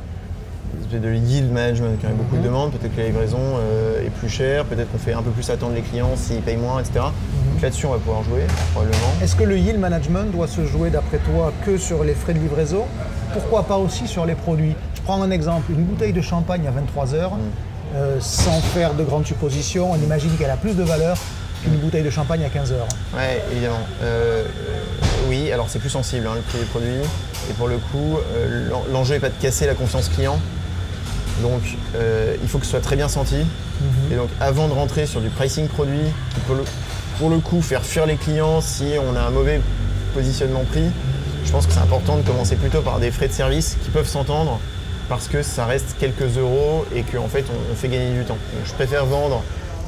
de yield management, quand il y a beaucoup de demandes, peut-être que la livraison euh, est plus chère, peut-être qu'on fait un peu plus attendre les clients s'ils payent moins, etc. Donc là-dessus, on va pouvoir jouer, probablement. Est-ce que le yield management doit se jouer d'après toi que sur les frais de livraison? Pourquoi pas aussi sur les produits? Je prends un exemple, une bouteille de champagne à 23 heures, euh, sans faire de grandes suppositions, on imagine qu'elle a plus de valeur qu'une bouteille de champagne à 15 heures. Ouais, évidemment. Euh, oui, alors c'est plus sensible, hein, le prix des produits. Et pour le coup, l'en- l'enjeu n'est pas de casser la confiance client. Donc, euh, il faut que ce soit très bien senti. Et donc, avant de rentrer sur du pricing produit, qui peut le- pour le coup faire fuir les clients si on a un mauvais positionnement prix, je pense que c'est important de commencer plutôt par des frais de service qui peuvent s'entendre parce que ça reste quelques euros et qu'en fait, on, on fait gagner du temps. Donc, je préfère vendre,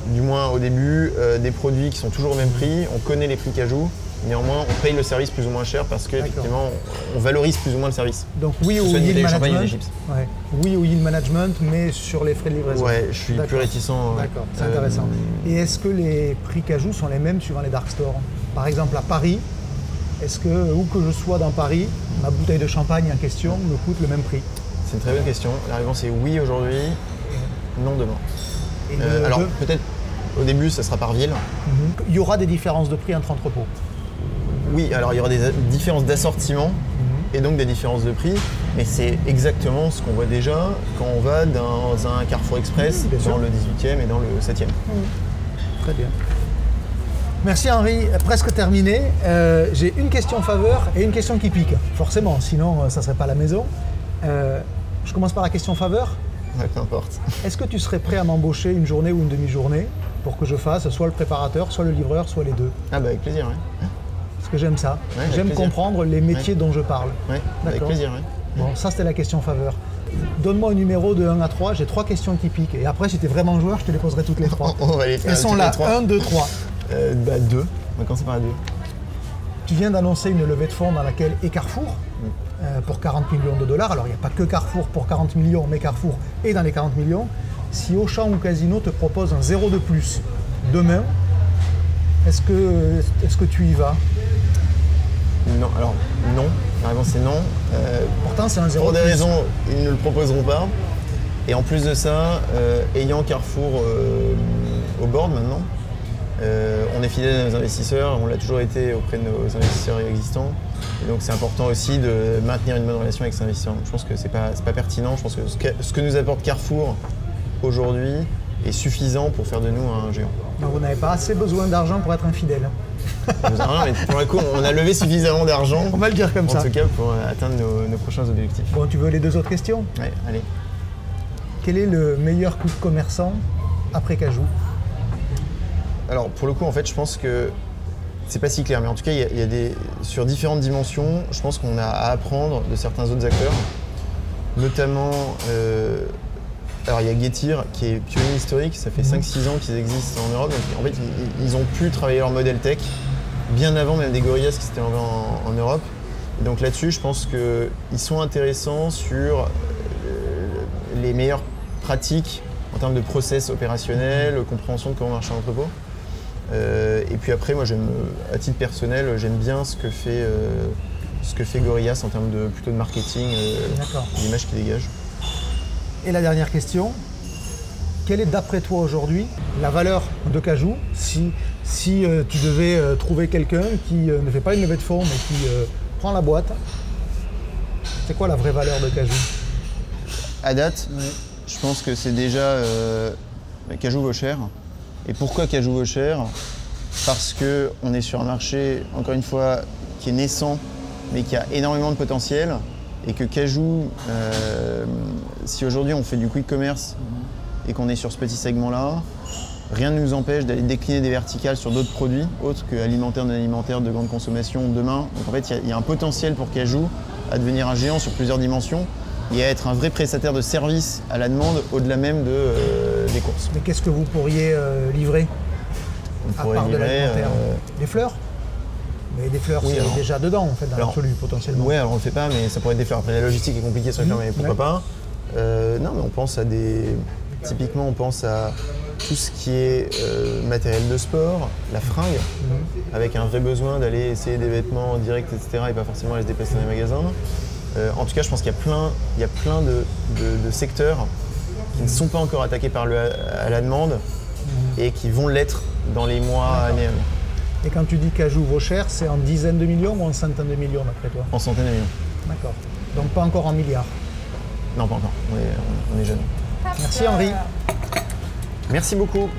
du moins au début, euh, des produits qui sont toujours au même prix. On connaît les prix qu'ajout. Néanmoins, on paye le service plus ou moins cher parce qu'effectivement, on, valorise plus ou moins le service. Donc oui au yield management. Ouais. Oui au yield management, mais sur les frais de livraison. Ouais, je suis plus réticent. ouais. D'accord, c'est Euh, intéressant. Et est-ce que les prix cajou sont les mêmes suivant les dark stores? Par exemple, à Paris, est-ce que où que je sois dans Paris, ma bouteille de champagne en question me coûte le même prix? C'est une très bonne question. La réponse est oui aujourd'hui, non demain. Et Euh, alors peut-être au début, ça sera par ville. Mhm. il y aura des différences de prix entre entrepôts. Oui, alors il y aura des différences d'assortiment Mhm. et donc des différences de prix, mais c'est exactement ce qu'on voit déjà quand on va dans un Carrefour Express, Oui, dans le 18e et dans le 7e. Très bien. Merci Henri, presque terminé. Euh, J'ai une question faveur et une question qui pique. Forcément, sinon euh, ça ne serait pas la maison. Euh, je commence par la question faveur. Ouais, peu importe. Est-ce que tu serais prêt à m'embaucher une journée ou une demi-journée pour que je fasse soit le préparateur, soit le livreur, soit les deux? Ah bah avec plaisir, ouais. Parce que j'aime ça. Ouais, j'aime comprendre les métiers dont je parle. Ouais, avec plaisir. Bon, ça c'était la question faveur. Donne-moi un numéro de 1 à 3, j'ai trois questions qui piquent. Et après, si tu es vraiment joueur, je te les poserai toutes les trois. On va les faire Elles sont là, les trois. 1, 2, 3. Euh, bah deux. On va commencer par la deux. Tu viens d'annoncer une levée de fonds dans laquelle est Carrefour euh, pour 40 millions de dollars. Alors il n'y a pas que Carrefour pour 40 millions, mais Carrefour est dans les 40 millions. Si Auchan ou Casino te propose un zéro de plus demain, est-ce que, est que tu y vas? Non, alors non. La réponse est non. Euh, Pourtant c'est un zéro Pour de des plus. raisons, ils ne le proposeront pas. Et en plus de ça, euh, ayant Carrefour euh, au board maintenant, euh, on est fidèle à nos investisseurs, on l'a toujours été auprès de nos investisseurs existants. Et donc c'est important aussi de maintenir une bonne relation avec ces investisseurs. Je pense que c'est pas, c'est pas pertinent. Je pense que ce, que ce que nous apporte Carrefour aujourd'hui est suffisant pour faire de nous un géant. Donc vous n'avez pas assez besoin d'argent pour être infidèle. Non, mais pour le coup, on a levé suffisamment d'argent, On va le dire comme en ça. tout cas, pour atteindre nos, nos prochains objectifs. Bon, tu veux les deux autres questions? Ouais, allez. Quel est le meilleur coup de commerçant après Cajou? Alors pour le coup, en fait, je pense que c'est pas si clair, mais en tout cas, il y a- il y, a des sur différentes dimensions. Je pense qu'on a à apprendre de certains autres acteurs, notamment. euh, alors il y a Getir qui est pionnier historique, ça fait 5-6 ans qu'ils existent en Europe. Donc en fait, ils, ils ont pu travailler leur modèle tech bien avant même des Gorillaz qui s'étaient lancés en, en Europe. Et donc là-dessus, je pense qu'ils sont intéressants sur euh, les meilleures pratiques en termes de process opérationnel, compréhension de comment marche un entrepôt. Euh, et puis après, moi, j'aime, à titre personnel, j'aime bien ce que fait, euh, ce que fait Gorillaz en termes de plutôt de marketing, euh, l'image qui dégage. Et la dernière question, quelle est d'après toi aujourd'hui la valeur de Cajou si, si euh, tu devais euh, trouver quelqu'un qui euh, ne fait pas une levée de fonds mais qui prend la boîte C'est quoi la vraie valeur de Cajou? À date, je pense que c'est déjà Cajou vaut cher. Et pourquoi Cajou vaut cher? Parce qu'on est sur un marché, encore une fois, qui est naissant, mais qui a énormément de potentiel. Et que Cajou, si aujourd'hui on fait du quick commerce et qu'on est sur ce petit segment-là, rien ne nous empêche d'aller décliner des verticales sur d'autres produits, autres que alimentaire, non alimentaire, de grande consommation demain. Donc en fait, il y a- il y, a un potentiel pour Cajou à devenir un géant sur plusieurs dimensions et à être un vrai prestataire de service à la demande au-delà même de, euh, des courses. Mais qu'est-ce que vous pourriez euh, livrer? On à pourrait part de livrer, l'alimentaire euh, Des fleurs Mais des fleurs, Oui, c'est alors- déjà dedans, en fait, dans l'absolu, potentiellement. Ouais, alors on le fait pas, mais ça pourrait être des fleurs. Après, la logistique est compliquée sur les fleurs, mais pourquoi ouais. pas? Euh, Non, mais on pense à des. Typiquement, on pense à tout ce qui est euh, matériel de sport, la fringue, Mhm. avec un vrai besoin d'aller essayer des vêtements en direct, etc., et pas forcément aller se déplacer dans les magasins. Euh, en tout cas, je pense qu'il y a plein, il y a plein de, de- de secteurs qui ne sont pas encore attaqués par le à la demande Mhm. et qui vont l'être dans les mois, années à venir. Et quand tu dis qu'ajout vos chers, c'est en dizaines de millions ou en centaines de millions, d'après toi? En centaines de millions. D'accord. Donc pas encore en milliards? Non, pas encore. On est, on est jeunes. Merci Henri. Merci beaucoup.